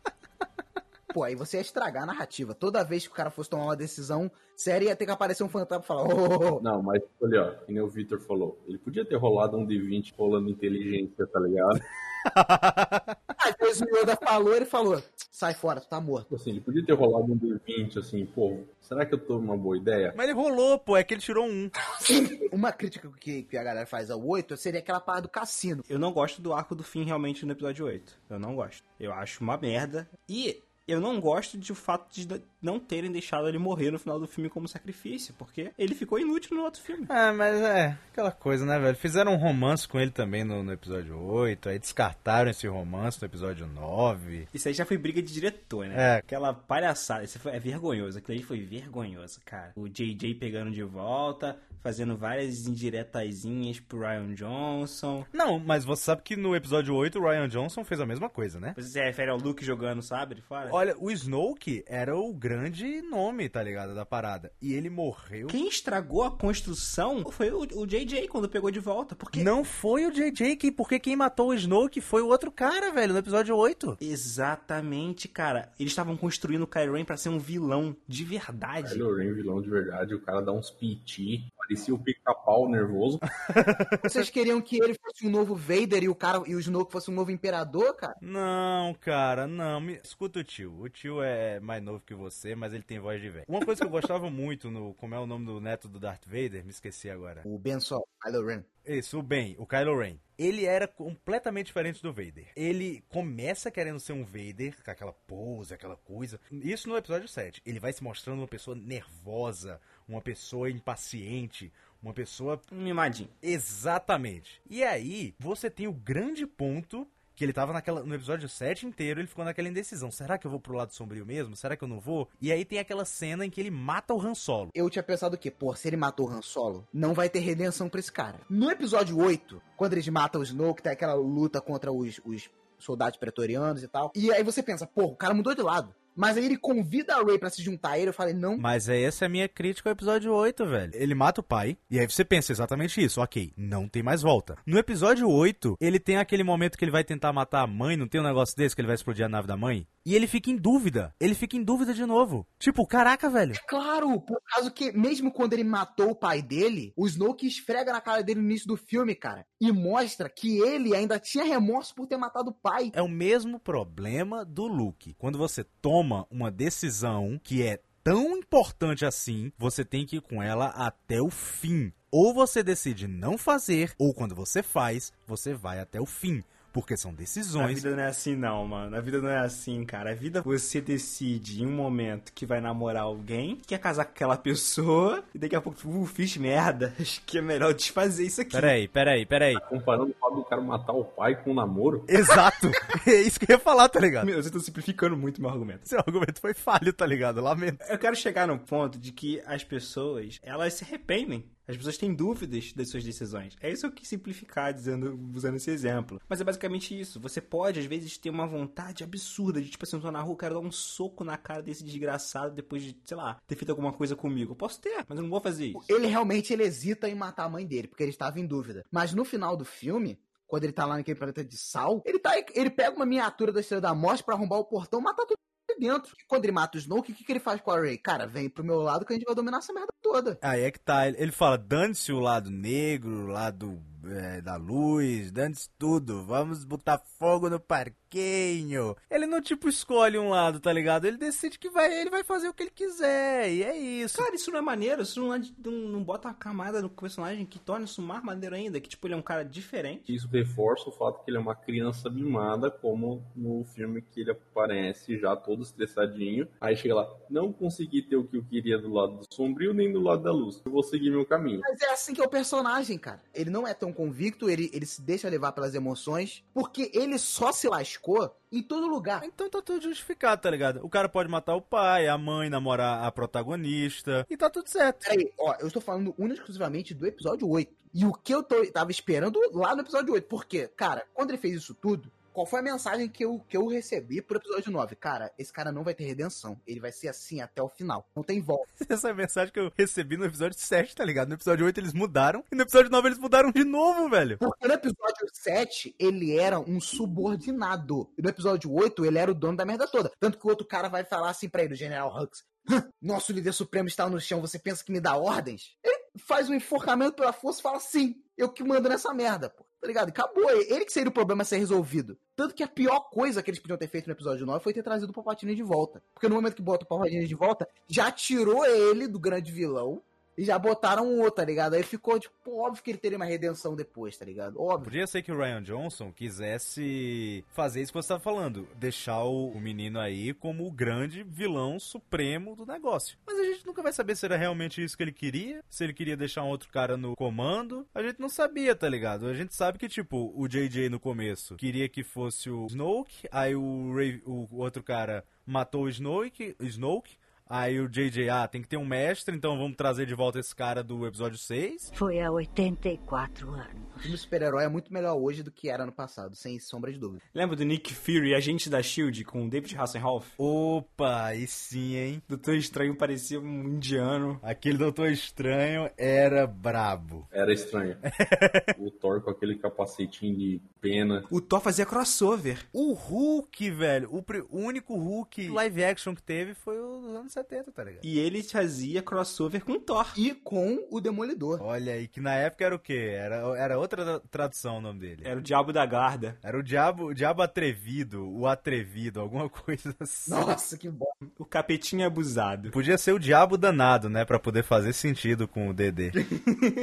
Pô, aí você ia estragar a narrativa. Toda vez que o cara fosse tomar uma decisão séria, ia ter que aparecer um fantasma e falar: Ô, ô, ô, Não, mas olha, ó, que nem o Victor falou. Ele podia ter rolado um D20 rolando inteligência, tá ligado? *laughs* Às vezes o Yoda falou, ele falou: sai fora, tu tá morto. Tipo assim, ele podia ter rolado um D20, assim, pô, será que eu tô numa boa ideia? Mas ele rolou, pô, é que ele tirou um. *laughs* Uma crítica que, que a galera faz ao 8 seria aquela parada do cassino. Eu não gosto do arco do fim realmente no episódio 8. Eu não gosto. Eu acho uma merda. E eu não gosto de o fato de não terem deixado ele morrer no final do filme como sacrifício, porque ele ficou inútil no outro filme. Ah, mas é, aquela coisa, né, velho? Fizeram um romance com ele também no, no episódio 8, aí descartaram esse romance no episódio 9. Isso aí já foi briga de diretor, né? É. Aquela palhaçada. Isso foi, é vergonhoso. Aquilo aí foi vergonhoso, cara. O JJ pegando de volta, fazendo várias indiretazinhas pro Ryan Johnson. Não, mas você sabe que no episódio 8 o Ryan Johnson fez a mesma coisa, né? Você se refere ao Luke jogando sabre fora? Olha, o Snoke era o grande nome, tá ligado, da parada. E ele morreu. Quem estragou a construção foi o, o JJ quando pegou de volta. Porque Não foi o JJ, que- porque quem matou o Snoke foi o outro cara, velho, no episódio 8. Exatamente, cara. Eles estavam construindo o Kylo Ren pra ser um vilão de verdade. Kylo Ren, vilão de verdade, o cara dá uns piti, parecia o pica-pau nervoso. *laughs* Vocês queriam que ele fosse um novo Vader e o cara e o Snoke fosse um novo imperador, cara? Não, cara, não. Me... Escuta o tio. O tio é mais novo que você, mas ele tem voz de velho. Uma coisa que eu gostava *laughs* muito no. Como é o nome do neto do Darth Vader? Me esqueci agora. O Ben Sol, Kylo Ren. Isso, o Ben, o Kylo Ren. Ele era completamente diferente do Vader. Ele começa querendo ser um Vader, com aquela pose, aquela coisa. Isso no episódio 7. Ele vai se mostrando uma pessoa nervosa, uma pessoa impaciente, uma pessoa Um mimadinho. Exatamente. E aí, você tem o grande ponto que ele tava naquela, no episódio 7 inteiro, ele ficou naquela indecisão. Será que eu vou pro lado sombrio mesmo? Será que eu não vou? E aí tem aquela cena em que ele mata o Han Solo. Eu tinha pensado o quê? Pô, se ele matou o Han Solo, não vai ter redenção pra esse cara. No episódio 8, quando eles matam o Snoke, tem aquela luta contra os, os soldados pretorianos e tal. E aí você pensa, pô, o cara mudou de lado. Mas aí ele convida a Ray pra se juntar a ele. Eu falei, não. Mas é essa a minha crítica ao episódio 8, velho. Ele mata o pai, e aí você pensa exatamente isso. Ok, não tem mais volta. No episódio 8, ele tem aquele momento que ele vai tentar matar a mãe, não tem um negócio desse que ele vai explodir a nave da mãe? E ele fica em dúvida. Ele fica em dúvida de novo. Tipo, caraca, velho. Claro, por causa que mesmo quando ele matou o pai dele, o Snoke esfrega na cara dele no início do filme, cara. E mostra que ele ainda tinha remorso por ter matado o pai. É o mesmo problema do Luke. Quando você toma uma decisão que é tão importante assim, você tem que ir com ela até o fim. Ou você decide não fazer, ou quando você faz, você vai até o fim. Porque são A decisões. vida não é assim, não, mano. A vida não é assim, cara. A vida você decide em um momento que vai namorar alguém, quer casar com aquela pessoa, e daqui a pouco, uh, fiz merda. *laughs* Acho que é melhor desfazer isso aqui. Peraí, peraí, peraí. Comparando o fato do cara matar o pai com o namoro, Exato! É isso que eu ia falar, tá ligado? Meu, vocês estão simplificando muito meu argumento. Seu argumento foi falho, tá ligado? Lamento. Eu quero chegar no ponto de que as pessoas, elas se arrependem. As pessoas têm dúvidas das suas decisões. É isso que eu quis simplificar dizendo, usando esse exemplo. Mas é basicamente isso. Você pode, às vezes, ter uma vontade absurda de, tipo assim, eu tô na rua, eu quero dar um soco na cara desse desgraçado depois de, sei lá, ter feito alguma coisa comigo. Eu posso ter, mas eu não vou fazer isso. Ele realmente ele hesita em matar a mãe dele, porque ele estava em dúvida. Mas no final do filme, quando ele tá lá naquele planeta de sal, ele tá ele pega uma miniatura da Estrela da Morte pra arrombar o portão, matar ali dentro. E quando ele mata o Snoke, o que, que ele faz com a Rey? Cara, vem pro meu lado que a gente vai dominar essa merda toda. Aí é que tá. Ele ele fala: dane-se o lado negro, o lado é, da luz, dane-se tudo. Vamos botar fogo no parquinho. Ele não, tipo, escolhe um lado, tá ligado? Ele decide que vai, ele vai fazer o que ele quiser. E é isso. Cara, isso não é maneiro, isso não, é de- não, não bota uma camada no personagem que torna isso mais maneiro ainda, que tipo, ele é um cara diferente. isso reforça o fato que ele é uma criança mimada, como no filme que ele aparece já todo estressadinho. Aí chega lá, não consegui ter o que eu queria do lado do sombrio nem do lado da luz. Eu vou seguir meu caminho. Mas é assim que é o personagem, cara. Ele não é tão convicto, ele, ele se deixa levar pelas emoções, porque ele só se lascou em todo lugar. Então tá tudo justificado, tá ligado? O cara pode matar o pai, a mãe, namorar a protagonista. E tá tudo certo. Peraí, ó, eu estou falando única e exclusivamente do episódio 8. E o que eu tô, tava esperando lá no episódio 8. Porque, cara, quando ele fez isso tudo, qual foi a mensagem que eu, que eu recebi pro episódio 9? Cara, esse cara não vai ter redenção. Ele vai ser assim até o final. Não tem volta. *laughs* Essa é a mensagem que eu recebi no episódio 7, tá ligado? No episódio 8 eles mudaram. E no episódio 9 eles mudaram de novo, velho. Porque no episódio 7, ele era um subordinado. E no episódio 8, ele era o dono da merda toda. Tanto que o outro cara vai falar assim pra ele, o General Hux. "Hã, Nosso líder supremo está no chão, você pensa que me dá ordens? Ele faz um enforcamento pela força e fala sim, eu que mando nessa merda, pô. Tá ligado? Acabou. Ele que seria o problema a ser resolvido. Tanto que a pior coisa que eles podiam ter feito no episódio 9 foi ter trazido o Palpatine de volta. Porque no momento que bota o Palpatine de volta, já tirou ele do grande vilão e já botaram um outro, tá ligado? Aí ficou, tipo, óbvio que ele teria uma redenção depois, tá ligado? Óbvio. Podia ser que o Ryan Johnson quisesse fazer isso que você tava falando, deixar o, o menino aí como o grande vilão supremo do negócio. Mas a gente nunca vai saber se era realmente isso que ele queria, se ele queria deixar um outro cara no comando. A gente não sabia, tá ligado? A gente sabe que, tipo, o JJ no começo queria que fosse o Snoke, aí o, Ray- o outro cara matou o Snoke, Snoke. Aí o JJ, ah, tem que ter um mestre, então vamos trazer de volta esse cara do episódio 6. Foi há 84 anos. O filme super-herói é muito melhor hoje do que era no passado, sem sombra de dúvida. Lembra do Nick Fury, agente da SHIELD, com o David Hasselhoff? Opa, aí sim, hein? Doutor Estranho parecia um indiano. Aquele Doutor Estranho era brabo. Era estranho. *laughs* o Thor com aquele capacetinho de pena. O Thor fazia crossover. O Hulk, velho, o, único Hulk live action que teve foi o anos 70, tá ligado? E ele fazia crossover com o Thor. E com o Demolidor. Olha aí, que na época era o quê? Era, era outra tra- tradução o nome dele. Era o diabo da guarda. Era o diabo, o diabo atrevido, o atrevido, alguma *laughs* coisa assim. Nossa, que bom. O capetinho abusado. *laughs* Podia ser o diabo danado, né, Pra poder fazer sentido com o DD.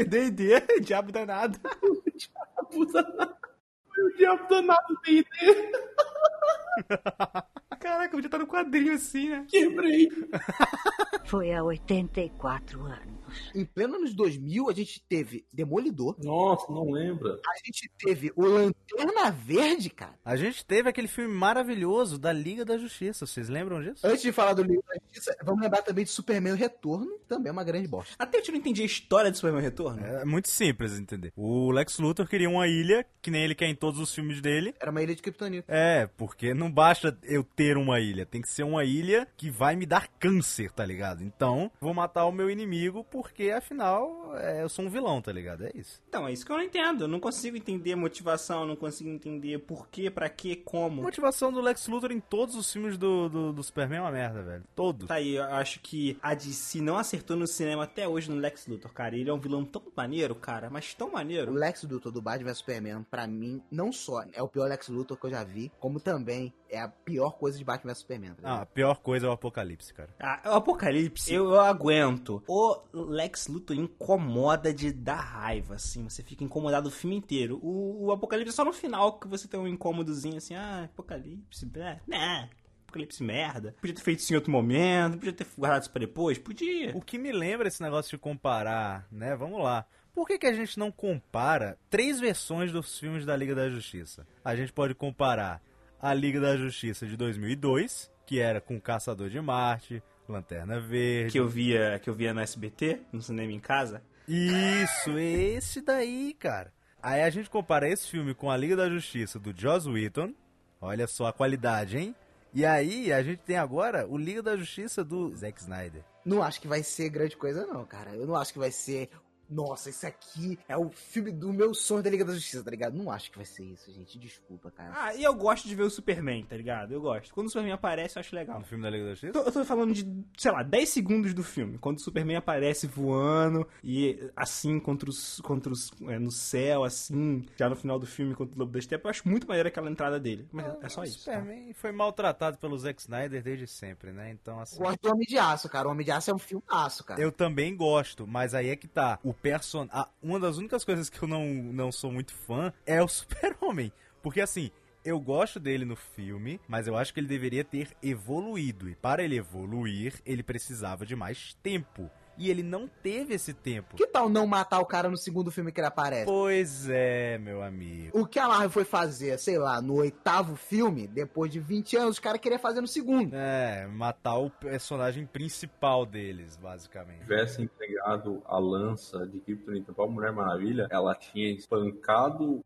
D&D, *laughs* diabo danado. O diabo danado D&D. Caraca, podia estar no quadrinho assim, né? Quebrei. Foi há 84 anos. Em pleno anos 2000, a gente teve Demolidor. Nossa, não lembra. A gente teve o Lanterna Verde, cara. A gente teve aquele filme maravilhoso da Liga da Justiça, vocês lembram disso? Antes de falar do Liga da Justiça, vamos lembrar também de Superman Retorno, também é uma grande bosta. Até eu não entendi a história de Superman Retorno. É muito simples de entender. O Lex Luthor queria uma ilha, que nem ele quer em todos os filmes dele. Era uma ilha de Kryptonita. É, porque não basta eu ter uma ilha, tem que ser uma ilha que vai me dar câncer, tá ligado? Então, vou matar o meu inimigo porque, afinal, é, eu sou um vilão, tá ligado? É isso. Então, é isso que eu não entendo. Eu não consigo entender a motivação, não consigo entender por quê, pra quê, A como. motivação do Lex Luthor em todos os filmes do, do, do Superman é uma merda, velho. Todos. Tá aí, eu acho que a DC não acertou no cinema até hoje no Lex Luthor, cara. Ele é um vilão tão maneiro, cara, mas tão O maneiro. Lex Luthor do Batman vs Superman, pra mim, não só é o pior Lex Luthor que eu já vi, como também é a pior coisa de Batman vs Superman. tá ligado? Ah, a pior coisa é o Apocalipse, cara. Ah, o Apocalipse, eu, eu aguento. O Lex Luthor incomoda de dar raiva, assim. Você fica incomodado o filme inteiro. O, o Apocalipse é só no final que você tem um incômodozinho, assim. Ah, Apocalipse, blé, né? Apocalipse merda. Podia ter feito isso em outro momento, podia ter guardado isso pra depois, podia. O que me lembra esse negócio de comparar, né? Vamos lá. Por que, que a gente não compara três versões dos filmes da Liga da Justiça? A gente pode comparar a Liga da Justiça de 2002, que era com Caçador de Marte, Lanterna Verde. Que eu via, que eu via no SBT, no cinema em casa. Isso, esse daí, cara. Aí a gente compara esse filme com a Liga da Justiça do Joss Whedon. Olha só a qualidade, hein? E aí a gente tem agora o Liga da Justiça do Zack Snyder. Não acho que vai ser grande coisa, não, cara. Eu não acho que vai ser. Nossa, esse aqui é o filme do meu sonho da Liga da Justiça, tá ligado? Não acho que vai ser isso, gente. Desculpa, cara. Ah, e eu gosto de ver o Superman, tá ligado? Eu gosto. Quando o Superman aparece, eu acho legal. No filme da Liga da Justiça? Eu tô, eu tô falando de, sei lá, 10 segundos do filme, quando o Superman aparece voando e assim contra os, contra os é, no céu, assim, já no final do filme contra o Lobo da Steppe, eu acho muito maneiro aquela entrada dele. Mas é só o isso. tá? Superman foi maltratado pelo Zack Snyder desde sempre, né? Então, assim. Eu gosto do Homem de Aço, cara. O Homem de Aço é um filmaço, cara. Eu também gosto, mas aí é que tá. O person... uma das únicas coisas que eu não, não sou muito fã é o *laughs* Super-Homem. Porque assim, eu gosto dele no filme, mas eu acho que ele deveria ter evoluído. E para ele evoluir, ele precisava de mais tempo. E ele não teve esse tempo. Que tal não matar o cara no segundo filme que ele aparece? Pois é, meu amigo. O que a Marvel foi fazer, sei lá, no oitavo filme, depois de 20 anos, os caras queriam fazer no segundo. É, matar o personagem principal deles, basicamente. tivesse entregado a lança de Kryptonita pra Mulher Maravilha, ela tinha espancado o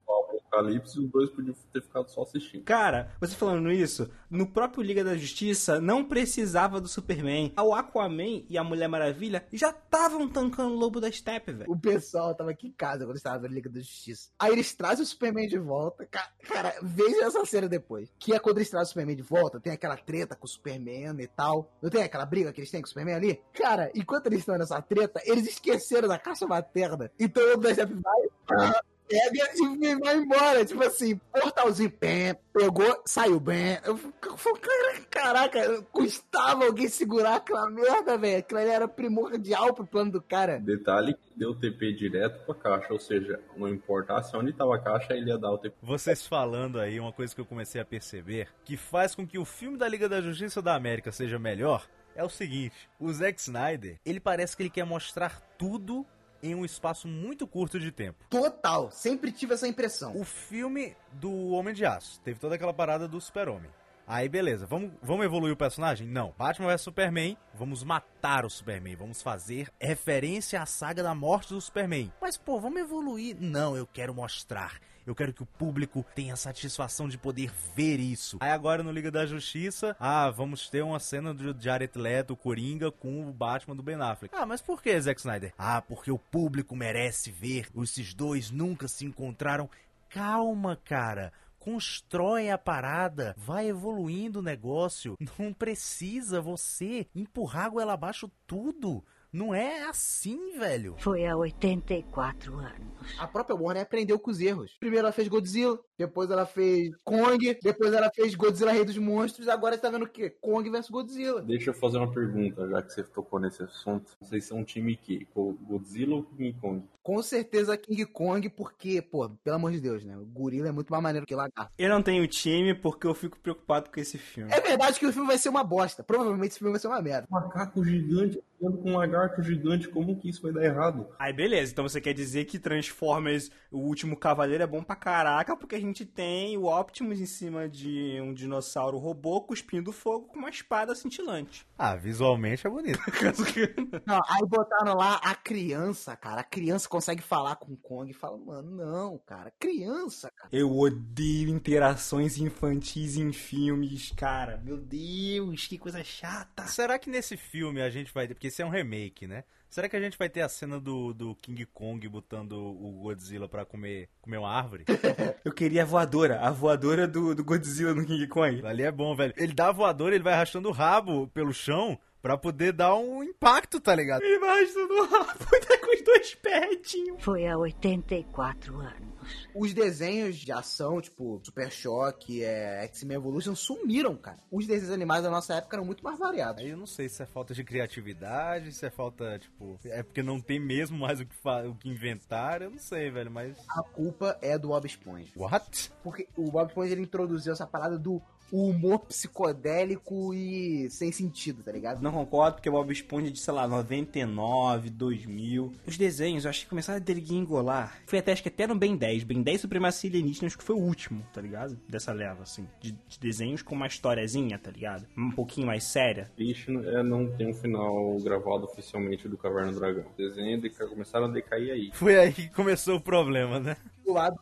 Apocalipse e os dois podiam ter ficado só assistindo. Cara, você falando isso, no próprio Liga da Justiça não precisava do Superman. O Aquaman e a Mulher Maravilha já estavam tancando o Lobo da Steppe, velho. O pessoal tava aqui em casa quando estava na Liga da Justiça. Aí eles trazem o Superman de volta. Ca- Cara, veja essa cena depois. Que é quando eles trazem o Superman de volta, tem aquela treta com o Superman e tal. Não tem aquela briga que eles têm com o Superman ali? Cara, enquanto eles estão nessa treta, eles esqueceram da caixa materna. Então o Lobo da Steppe vai, pega e vai embora. Tipo assim, portalzinho, pé, pegou, saiu bem. Eu falei, "Cara- caraca, custava alguém segurar aquela merda, velho. Aquilo ali era primordial pro plano do cara. Detalhe que deu TP direto pra caixa, ou seja, não importasse onde tava a caixa, ele ia dar o TP. Vocês falando aí, uma coisa que eu comecei a perceber, que faz com que o filme da Liga da Justiça da América seja melhor, é o seguinte: o Zack Snyder, ele parece que ele quer mostrar tudo em um espaço muito curto de tempo. Total, sempre tive essa impressão. O filme do Homem de Aço teve toda aquela parada do Super-Homem. Aí beleza, vamos, vamos evoluir o personagem? Não. Batman vs Superman, vamos matar o Superman, vamos fazer referência à saga da morte do Superman. Mas pô, vamos evoluir? Não, eu quero mostrar. Eu quero que o público tenha a satisfação de poder ver isso. Aí agora no Liga da Justiça, ah, vamos ter uma cena do Jared Leto, Coringa, com o Batman do Ben Affleck. Ah, mas por que, Zack Snyder? Ah, porque o público merece ver. Esses dois nunca se encontraram. Calma, cara. Constrói a parada, vai evoluindo o negócio. Não precisa você empurrar goela abaixo tudo. Não é assim, velho. Foi há 84 anos. A própria Warner aprendeu com os erros. Primeiro ela fez Godzilla, depois ela fez Kong, depois ela fez Godzilla Rei dos Monstros, agora você tá vendo o quê? Kong vs Godzilla. Deixa eu fazer uma pergunta, já que você tocou nesse assunto. Vocês são um time que? Godzilla ou King Kong? Com certeza King Kong, porque, pô, pelo amor de Deus, né? O gorila é muito mais maneiro que o lagarto. Eu não tenho time porque eu fico preocupado com esse filme. É verdade que o filme vai ser uma bosta. Provavelmente esse filme vai ser uma merda. Macaco gigante andando com um lagarto gigante, como que isso vai dar errado? Aí beleza, então você quer dizer que Transformers, o último cavaleiro, é bom pra caraca, porque a gente tem o Optimus em cima de um dinossauro robô cuspindo fogo com uma espada cintilante. Ah, visualmente é bonito. *laughs* não, aí botaram lá a criança, cara. A criança consegue falar com o Kong e fala, mano, não, cara. Criança, cara. Eu odeio interações infantis em filmes, cara. Meu Deus, que coisa chata. Será que nesse filme a gente vai ter. Porque esse é um remake, né? Será que a gente vai ter a cena do, do King Kong botando o Godzilla pra comer, comer uma árvore? *laughs* Eu queria a voadora, a voadora do, do Godzilla no King Kong. Ali é bom, velho. Ele dá a voadora, ele vai arrastando o rabo pelo chão Pra poder dar um impacto, tá ligado? Ele vai arrastando o rabo, *laughs* tá com os dois pés retinhos. Foi há 84 anos. Os desenhos de ação, tipo Super Choque, é, X-Men Evolution, sumiram, cara. Os desenhos animados da nossa época eram muito mais variados. Aí eu não sei se é falta de criatividade, se é falta, tipo, é porque não tem mesmo mais o que, o que inventar, eu não sei, velho, mas... A culpa é do Bob Esponja. What? Porque o Bob Esponja, ele introduziu essa parada do o humor psicodélico e sem sentido, tá ligado? Não concordo, porque o Bob Esponja é de, sei lá, 99, 2000. Os desenhos, eu acho que começaram a degringolar. Foi até, acho que até no Ben 10. Ben 10 Supremacia Alienígena, acho que foi o último, tá ligado? Dessa leva, assim. De, de desenhos com uma historiazinha, tá ligado? Um pouquinho mais séria. Triste é não ter um final gravado oficialmente do Caverna do Dragão. Desenhos de... começaram a decair aí. Foi aí que começou o problema, né? Do lado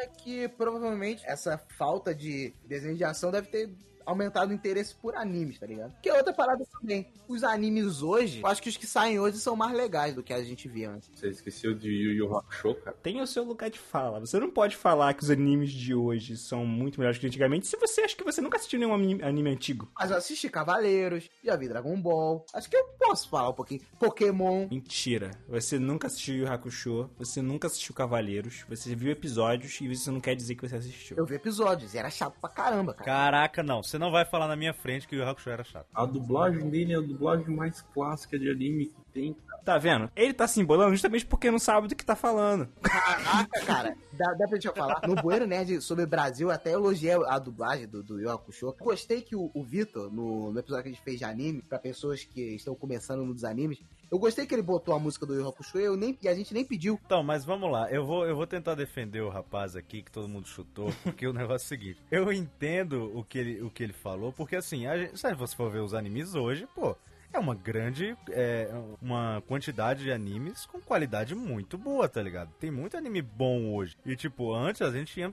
é que provavelmente essa falta de desenho de ação deve ter aumentado o interesse por animes, tá ligado? Que é outra parada também. Os animes hoje, eu acho que os que saem hoje são mais legais do que a gente via antes. Você esqueceu de Yu Yu Hakusho, cara? Tem o seu lugar de fala. Você não pode falar que os animes de hoje são muito melhores que antigamente se você acha que você nunca assistiu nenhum anime antigo. Mas eu assisti Cavaleiros, já vi Dragon Ball. Acho que eu posso falar um pouquinho. Pokémon. Mentira. Você nunca assistiu Yu Hakusho, você nunca assistiu Cavaleiros, você viu episódios e isso não quer dizer que você assistiu. Eu vi episódios e era chato pra caramba, cara. Caraca, não. Você não vai falar na minha frente que o Yu Hakusho era chato. A dublagem dele é a dublagem mais clássica de anime que tem. Tá vendo? Ele tá se embolando justamente porque não sabe do que tá falando. Caraca, cara. Dá, dá pra gente falar. No Bueiro Nerd sobre Brasil, até elogiei a dublagem do, do Yu Hakusho. Gostei que o, o Vitor, no, no, episódio que a gente fez de anime, pra pessoas que estão começando nos animes, eu gostei que ele botou a música do Yu Hakusho eu nem, e a gente nem pediu. Então, mas vamos lá. Eu vou, eu vou tentar defender o rapaz aqui, que todo mundo chutou, porque o negócio é o seguinte. Eu entendo o que ele, o que ele falou, porque assim, a gente, se você for ver os animes hoje, pô, é uma grande. É, uma quantidade de animes com qualidade muito boa, tá ligado? Tem muito anime bom hoje. E, tipo, antes a gente tinha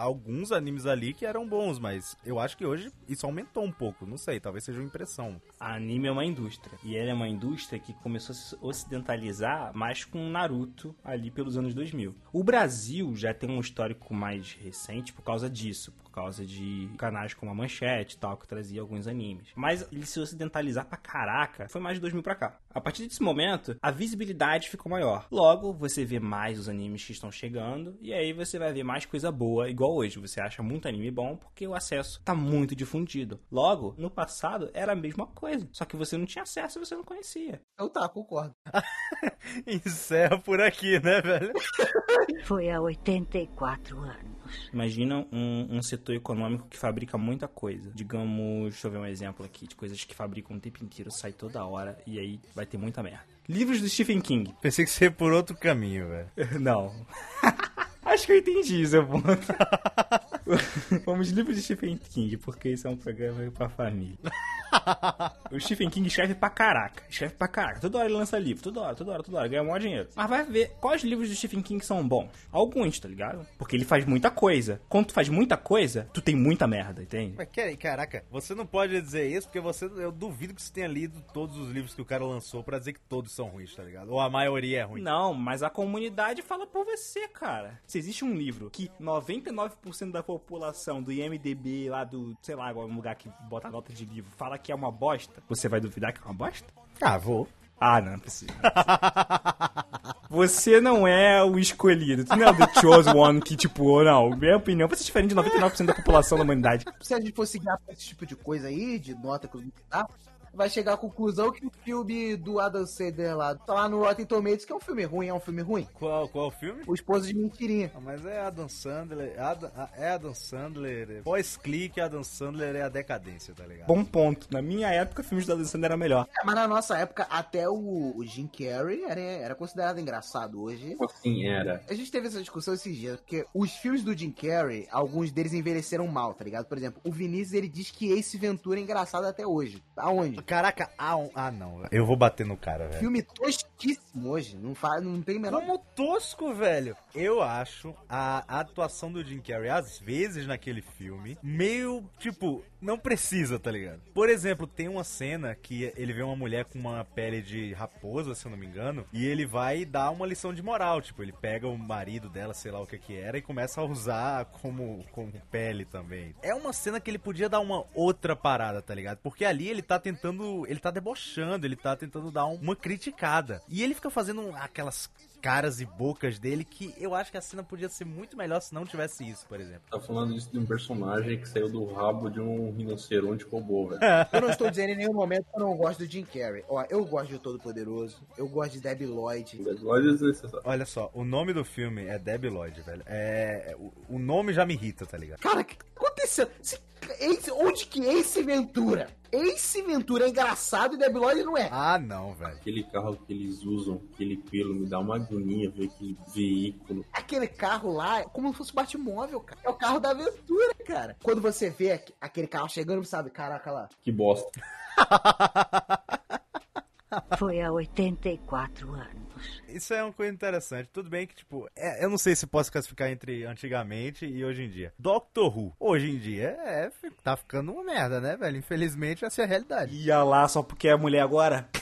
alguns animes ali que eram bons, mas eu acho que hoje isso aumentou um pouco. Não sei, talvez seja uma impressão. A anime é uma indústria. E ela é uma indústria que começou a se ocidentalizar mais com Naruto ali pelos anos 2000. O Brasil já tem um histórico mais recente por causa disso, por causa de canais como a Manchete e tal, que trazia alguns animes. Mas ele se ocidentalizar pra caraca foi mais de 2000 pra cá. A partir desse momento, a visibilidade ficou maior. Logo, você vê mais os animes que estão chegando, e aí você vai ver mais coisa boa, igual hoje. Você acha muito anime bom porque o acesso tá muito difundido. Logo, no passado era a mesma coisa, só que você não tinha acesso e você não conhecia. Eu tá, concordo. *laughs* Encerra por aqui, né, velho? Foi há 84 anos. Imagina um, um, setor econômico que fabrica muita coisa. Digamos, deixa eu ver um exemplo aqui de coisas que fabricam o tempo inteiro, sai toda hora e aí vai ter muita merda. Livros do Stephen King. *laughs* Pensei que seria por outro caminho, velho. *laughs* Não. *laughs* Acho que eu entendi seu ponto. Vamos livros de Stephen King, porque isso é um programa pra família. *laughs* o Stephen King escreve pra caraca. Escreve pra caraca. Toda hora ele lança livro. Toda hora, toda hora, toda hora. Ganha maior dinheiro. Mas vai ver quais livros do Stephen King são bons. Alguns, tá ligado? Porque ele faz muita coisa. Quando tu faz muita coisa, tu tem muita merda, entende? Mas caraca, você não pode dizer isso porque você. Eu duvido que você tenha lido todos os livros que o cara lançou pra dizer que todos são ruins, tá ligado? Ou a maioria é ruim. Não, mas a comunidade fala por você, cara. Se existe um livro que 99% da população do IMDB lá do, sei lá, algum lugar que bota nota de livro, fala que é uma bosta, você vai duvidar que é uma bosta? Ah, vou. Ah, não, não precisa. Você não é o escolhido. Tu não é o The Chosen One que, tipo, não, minha opinião, você é diferente de 99% da população da humanidade. Se a gente for seguir esse tipo de coisa aí, de nota que eu dá, vai chegar à conclusão que o filme do Adam Sandler lá, tá lá no Rotten Tomatoes, que é um filme ruim, é um filme ruim. Qual, qual o filme? O Esposo de Mentirinha. Ah, mas é Adam Sandler. Adam, é Adam Sandler. Pós-clique, Adam Sandler é a decadência, tá ligado? Bom ponto. Na minha época, filmes do Adam Sandler era melhor. É, mas na nossa época, até o, o Jim Carrey era, era considerado engraçado. Hoje, Assim era. a gente teve essa discussão esses dias, porque os filmes do Jim Carrey, alguns deles envelheceram mal, tá ligado? Por exemplo, o Vinícius, ele diz que Ace Ventura é engraçado até hoje. Aonde? Caraca, ah, um- ah não. Eu vou bater no cara, velho. Filme tosquíssimo hoje, não, faz, não tem menor... Como tosco, velho. Eu acho a atuação do Jim Carrey, às vezes, naquele filme, meio, tipo, não precisa, tá ligado? Por exemplo, tem uma cena que ele vê uma mulher com uma pele de raposa, se eu não me engano, e ele vai dar uma lição de moral. Tipo, ele pega o marido dela, sei lá o que que era, e começa a usar como, como pele também. É uma cena que ele podia dar uma outra parada, tá ligado? Porque ali ele tá tentando. Ele tá debochando, ele tá tentando dar um- uma criticada. E ele fica fazendo aquelas caras e bocas dele que eu acho que a cena podia ser muito melhor se não tivesse isso, por exemplo. Tá falando isso de um personagem que saiu do rabo de um rinoceronte robô, velho. *laughs* Eu não estou dizendo em nenhum momento que eu não gosto do Jim Carrey. Ó, eu gosto de Todo Poderoso, eu gosto de Debbie Lloyd. Deadlock é desnecessário. Olha só, o nome do filme é Debbie Lloyd, velho. É, o, nome já me irrita, tá ligado? Cara, o que tá acontecendo? Se- onde que Ace Ventura? Ace Ventura é engraçado e Debbie Lloyd não é. Ah, não, velho. Aquele carro que eles usam, aquele pelo, me dá uma agonia ver aquele veículo. Aquele carro lá é como se fosse Batmóvel, cara. É o carro da aventura, cara. Quando você vê aqu- aquele carro chegando, sabe, caraca lá. Que bosta. *laughs* *laughs* Foi há 84 anos. Isso é uma coisa interessante. Tudo bem que, tipo, é- eu não sei se posso classificar entre antigamente e hoje em dia. Doctor Who, hoje em dia, é, tá ficando uma merda, né, velho? Infelizmente, essa é a realidade. Ia lá só porque é mulher agora? *laughs*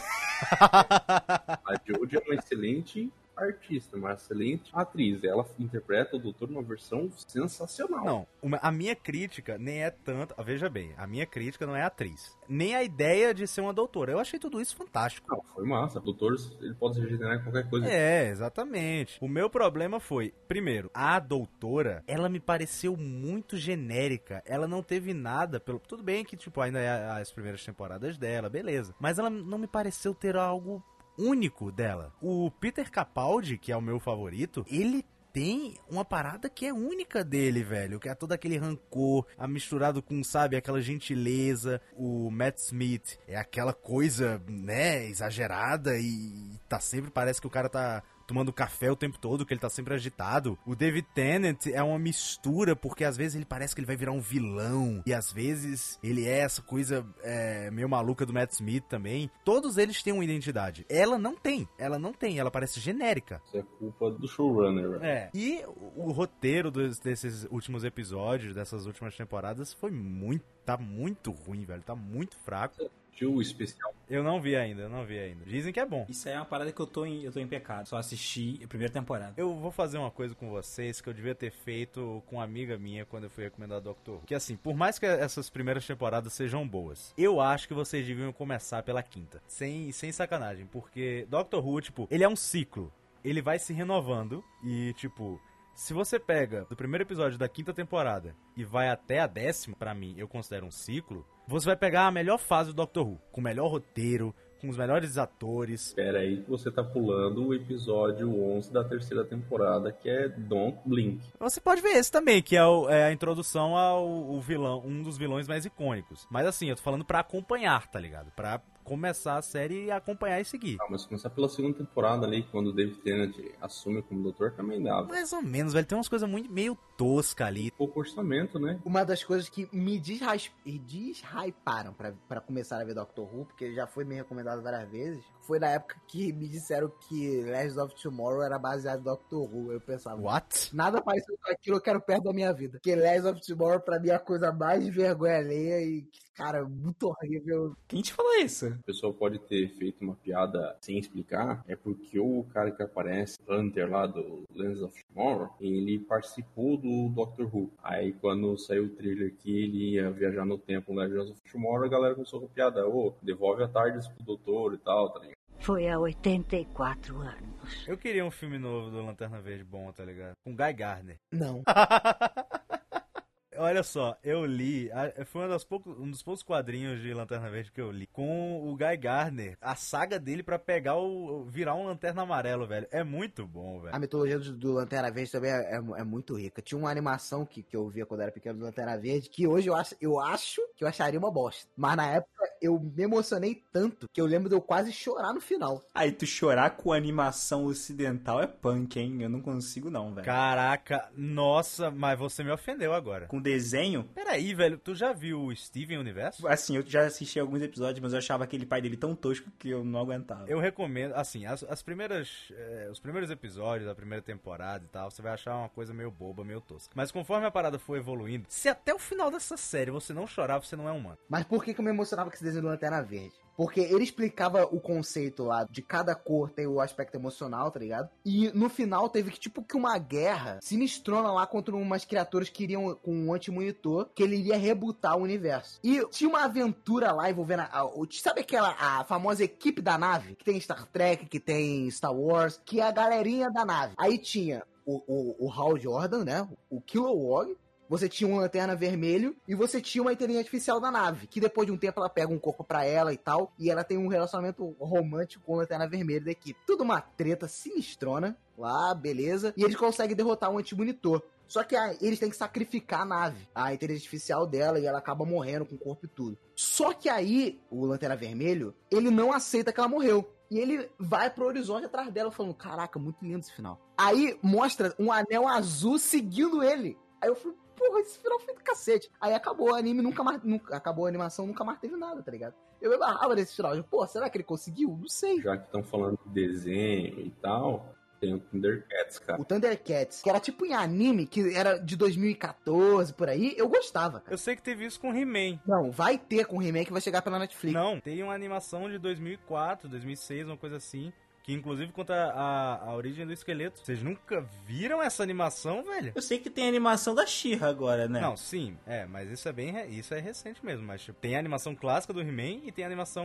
A Jodie é uma excelente artista, uma excelente atriz. Ela interpreta o doutor numa versão sensacional. Não, uma- a minha crítica nem é tanto. ah, Veja bem, a minha crítica não é a atriz. Nem a ideia de ser uma doutora. Eu achei tudo isso fantástico. Não, foi massa. O doutor, ele pode se regenerar em qualquer coisa. É, exatamente. O meu problema foi, primeiro, a doutora, ela me pareceu muito genérica. Ela não teve nada, pelo tudo bem que tipo ainda é as primeiras temporadas dela, beleza. Mas ela não me pareceu ter algo único dela. O Peter Capaldi, que é o meu favorito, ele tem uma parada que é única dele, velho. Que é todo aquele rancor, a misturado com, sabe, aquela gentileza. O Matt Smith é aquela coisa, né, exagerada e tá sempre, parece que o cara tá tomando café o tempo todo, que ele tá sempre agitado. O David Tennant é uma mistura, porque às vezes ele parece que ele vai virar um vilão, e às vezes ele é essa coisa é, meio maluca do Matt Smith também. Todos eles têm uma identidade. Ela não tem, ela não tem, ela parece genérica. Isso é culpa do showrunner, velho. É. E o, o roteiro dos- desses últimos episódios, dessas últimas temporadas, foi muito. Tá muito ruim, velho. Tá muito fraco. Tinha o especial. Eu não vi ainda, eu não vi ainda. Dizem que é bom. Isso aí é uma parada que eu tô em, eu tô em pecado. Só assisti a primeira temporada. Eu vou fazer uma coisa com vocês que eu devia ter feito com uma amiga minha quando eu fui recomendar Doctor Who. Que assim, por mais que essas primeiras temporadas sejam boas, eu acho que vocês deviam começar pela quinta. Sem, sem sacanagem, porque Doctor Who, tipo, ele é um ciclo. Ele vai se renovando e, tipo, se você pega do primeiro episódio da quinta temporada e vai até a décima, pra mim, eu considero um ciclo, você vai pegar a melhor fase do Doctor Who, com o melhor roteiro, com os melhores atores, Espera aí que você tá pulando o episódio 11 da terceira temporada, que é Don't Blink. Você pode ver esse também, que é, o- é a introdução ao vilão, um dos vilões mais icônicos. Mas assim, eu tô falando pra acompanhar, tá ligado? Pra começar a série e acompanhar e seguir. Ah, mas começar pela segunda temporada ali, quando o David Tennant assume como doutor, também dá. Mais ou menos, velho. Tem umas coisas muito meio tosca ali. Pouco orçamento, né? Uma das coisas que me deshyparam pra, pra começar a ver Doctor Who, porque já foi me recomendado várias vezes, foi na época que me disseram que Legends of Tomorrow era baseado em Doctor Who. Eu pensava, What? nada parecido com aquilo eu quero perto da minha vida. Porque Legends of Tomorrow pra mim é a coisa mais de vergonha alheia e, cara, muito horrível. Quem te falou isso? A pessoa pode ter feito uma piada sem explicar, é porque o cara que aparece, Hunter lá do Legends of Tomorrow, ele participou do Doctor Who. Aí quando saiu o trailer que ele ia viajar no tempo no Legends of Tomorrow, a galera começou com piada, ô, devolve a tarde pro doutor e tal, tá ligado? Foi há 84 anos. Eu queria um filme novo do Lanterna Verde bom, tá ligado? Com Guy Gardner. Não. *laughs* Olha só, eu li, a- foi uma das poucos- um dos poucos quadrinhos de Lanterna Verde que eu li, com o Guy Gardner, a saga dele pra pegar o, virar um Lanterna Amarelo, velho. É muito bom, A velho. mitologia do, do Lanterna Verde também é, é- é muito rica. Tinha uma animação que, que eu via quando era pequeno do Lanterna Verde, que hoje eu acho, eu acho que eu acharia uma bosta. Mas na época eu me emocionei tanto que eu lembro de eu quase chorar no final. Aí tu chorar com animação ocidental é punk, hein? Eu não consigo não, velho. Caraca, nossa, mas você me ofendeu agora. Com desenho, Peraí, velho, tu já viu o Steven Universo? assim, eu já assisti alguns episódios, mas eu achava aquele pai dele tão tosco que eu não aguentava. Eu recomendo, assim, as, as primeiras. eh, os primeiros episódios da primeira temporada e tal, você vai achar uma coisa meio boba, meio tosca. Mas conforme a parada for evoluindo, se até o final dessa série você não chorar, você não é humano. Mas por que, que eu me emocionava com esse desenho do Lanterna Verde? Porque ele explicava o conceito lá de cada cor tem o aspecto emocional, tá ligado? E no final teve que, tipo, que uma guerra sinistrona lá contra umas criaturas que iriam com um anti-monitor, que ele iria rebutar o universo. E tinha uma aventura lá envolvendo. A, a- o- sabe aquela a famosa equipe da nave? Que tem Star Trek, que tem Star Wars, que é a galerinha da nave. Aí tinha o, o, o Hal Jordan, né? O Kilowog, você tinha um lanterna vermelho e você tinha uma inteligência artificial da nave, que depois de um tempo ela pega um corpo pra ela e tal, e ela tem um relacionamento romântico com o lanterna vermelho da equipe. Tudo uma treta sinistrona lá, beleza, e eles conseguem derrotar um antimonitor. Só que ah, eles têm que sacrificar a nave, a inteligência artificial dela, e ela acaba morrendo com o corpo e tudo. Só que aí, o Lanterna Vermelho, ele não aceita que ela morreu. E ele vai pro horizonte atrás dela, falando: Caraca, muito lindo esse final. Aí mostra um anel azul seguindo ele. Aí eu falei, porra, esse final foi do cacete. Aí acabou o anime, nunca mais. Nunca, acabou a animação, nunca mais teve nada, tá ligado? Eu me barrava nesse final. Eu, Pô, será que ele conseguiu? Não sei. Já que estão falando de desenho e tal, tem o Thundercats, cara. O Thundercats, que era tipo em anime, que era de 2014, por aí, eu gostava, cara. Eu sei que teve isso com He-Man. Não, vai ter com o remake, vai chegar pela Netflix. Não, tem uma animação de 2004, 2006, uma coisa assim. Que inclusive conta a, a origem do esqueleto. Vocês nunca viram essa animação, velho? Eu sei que tem animação da She-Ra agora, né? Não, sim, é, mas isso é bem isso é recente mesmo, mas tipo, tem a animação clássica do He-Man e tem a animação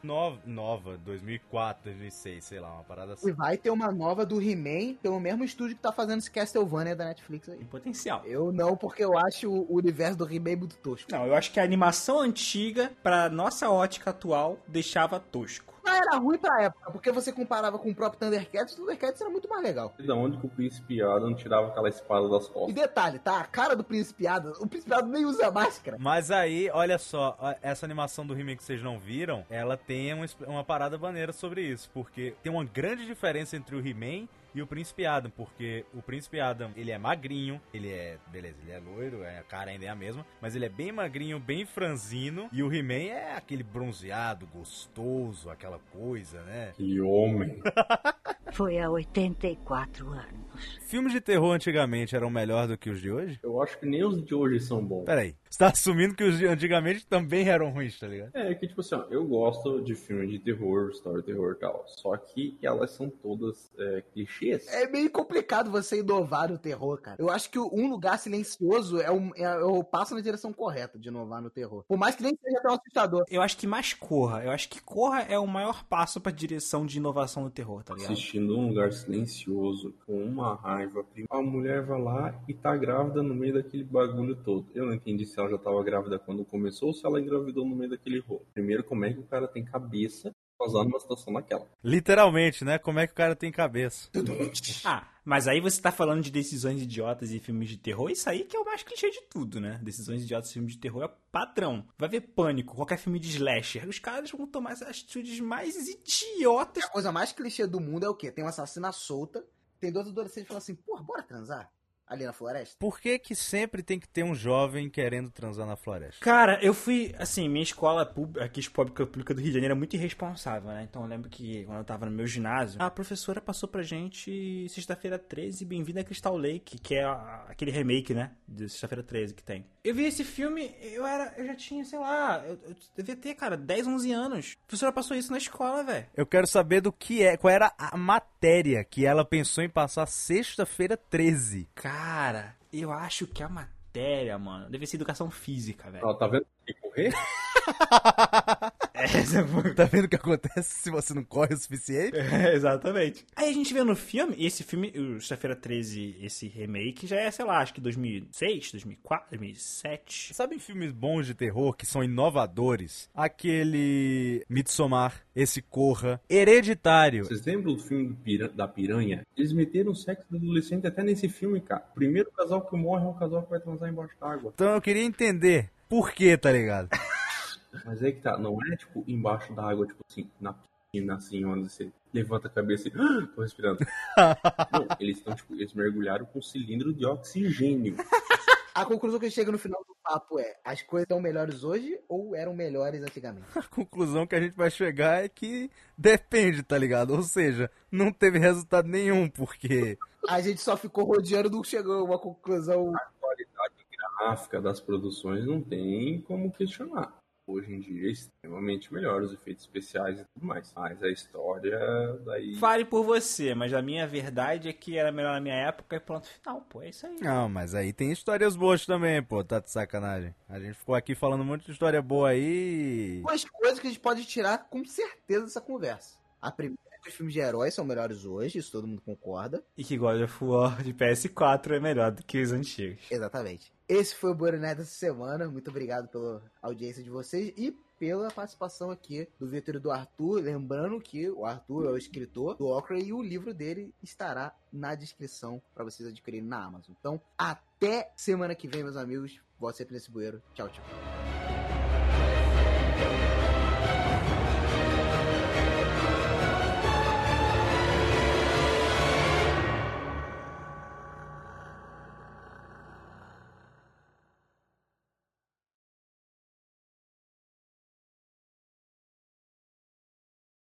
nova, nova, 2004, 2006, sei lá, uma parada E assim. vai ter uma nova do He-Man pelo mesmo estúdio que tá fazendo esse Castlevania da Netflix aí. Tem potencial. Eu não, porque eu acho o universo do He-Man muito tosco. Não, eu acho que a animação antiga, pra nossa ótica atual, deixava tosco. Mas era ruim pra época, porque você comparava com o próprio Thundercats, o Thundercats era muito mais legal. Da onde que o Príncipe Adam tirava aquela espada das E costas? detalhe, tá? A cara do Príncipe Adam, o Príncipe Adam nem usa máscara. Mas aí, olha só, essa animação do He-Man que vocês não viram, ela tem uma, uma parada maneira sobre isso, porque tem uma grande diferença entre o He-Man e o Príncipe Adam, porque o Príncipe Adam, ele é magrinho, ele é, beleza, ele é loiro, é, a cara ainda é a mesma, mas ele é bem magrinho, bem franzino, e o He-Man é aquele bronzeado, gostoso, aquela coisa, né? Que homem. Foi há 84 anos. Filmes de terror antigamente eram melhor do que os de hoje? Eu acho que nem os de hoje são bons. Peraí, você tá assumindo que os de antigamente também eram ruins, tá ligado? É que, tipo assim, ó, eu gosto de filme de terror, história de terror e tal. Só que elas são todas é, clichês. É meio complicado você inovar no terror, cara. Eu acho que um lugar silencioso é o, é o passo na direção correta de inovar no terror. Por mais que nem seja tão assustador. Eu acho que mais Corra. Eu acho que Corra é o maior passo pra direção de inovação no terror, tá ligado? Assistindo um lugar silencioso, com uma raiva. A mulher vai lá e tá grávida no meio daquele bagulho todo. Eu não entendi se ela já tava grávida quando começou ou se ela engravidou no meio daquele rolo. Primeiro, como é que o cara tem cabeça pra usar numa situação daquela? Literalmente, né? Como é que o cara tem cabeça? Ah, mas aí você tá falando de decisões idiotas e filmes de terror, isso aí que é o mais clichê de tudo, né? Decisões idiotas e filmes de terror é padrão. Vai ver Pânico, qualquer filme de slasher, os caras vão tomar as atitudes mais idiotas. A coisa mais clichê do mundo é o quê? Tem uma assassina solta, tem dois adolescentes que falam assim, porra, bora transar? Ali na floresta. Por que que sempre tem que ter um jovem querendo transar na floresta? Cara, eu fui, assim, minha escola pública, aqui pública, pública do Rio de Janeiro é muito irresponsável, né? Então eu lembro que quando eu tava no meu ginásio, a professora passou pra gente sexta-feira 13, Bem-vindo a Crystal Lake, que é a- aquele remake, né? De sexta-feira 13 que tem. Eu vi esse filme, eu era, eu já tinha, sei lá, eu, eu devia ter, cara, 10, 11 anos. A professora passou isso na escola, velho. Eu quero saber do que é, qual era a matéria que ela pensou em passar sexta-feira 13. Cara, eu acho que a matéria, mano, deve ser educação física, velho. Ela tá vendo que correr? *laughs* Foi- Tá vendo o que acontece se você não corre o suficiente? *laughs* É, exatamente. Aí a gente vê no filme, e esse filme, o Sexta-feira 13, esse remake, já é, sei lá, acho que 2006, 2004, 2007. Sabe em filmes bons de terror que são inovadores? Aquele Midsommar, esse Corra, Hereditário. Vocês lembram do filme da Piranha? Eles meteram sexo do adolescente até nesse filme, cara. O primeiro casal que morre é um casal que vai transar embaixo d'água. Então eu queria entender por que, tá ligado? *laughs* Mas é que tá, não é tipo embaixo da água, tipo assim, na piscina, assim, onde você levanta a cabeça e. "Ah, tô respirando. *laughs* não, eles estão, tipo, eles mergulharam com um cilindro de oxigênio. A conclusão que chega no final do papo é: as coisas são melhores hoje ou eram melhores antigamente? A conclusão que a gente vai chegar é que depende, tá ligado? Ou seja, não teve resultado nenhum, porque A gente só ficou rodeando, não chegou a uma conclusão. Gráfica das produções não tem como questionar. Hoje em dia é extremamente melhor os efeitos especiais e tudo mais. Mas a história daí. Fale por você, mas a minha verdade é que era melhor na minha época e pronto, final, pô, é isso aí. Não, mas aí tem histórias boas também, pô, tá de sacanagem. A gente ficou aqui falando um monte de história boa aí. Duas coisas que a gente pode tirar com certeza dessa conversa. A primeira é que os filmes de heróis são melhores hoje, isso todo mundo concorda. E que God of War de PS4 é melhor do que os antigos. Exatamente. Esse foi o Boronete dessa semana. Muito obrigado pela audiência de vocês e pela participação aqui do Vitor e do Arthur. Lembrando que o Arthur é o escritor do Okra e o livro dele estará na descrição para vocês adquirirem na Amazon. Então, até semana que vem, meus amigos. Sempre nesse bueiro. Tchau, tchau.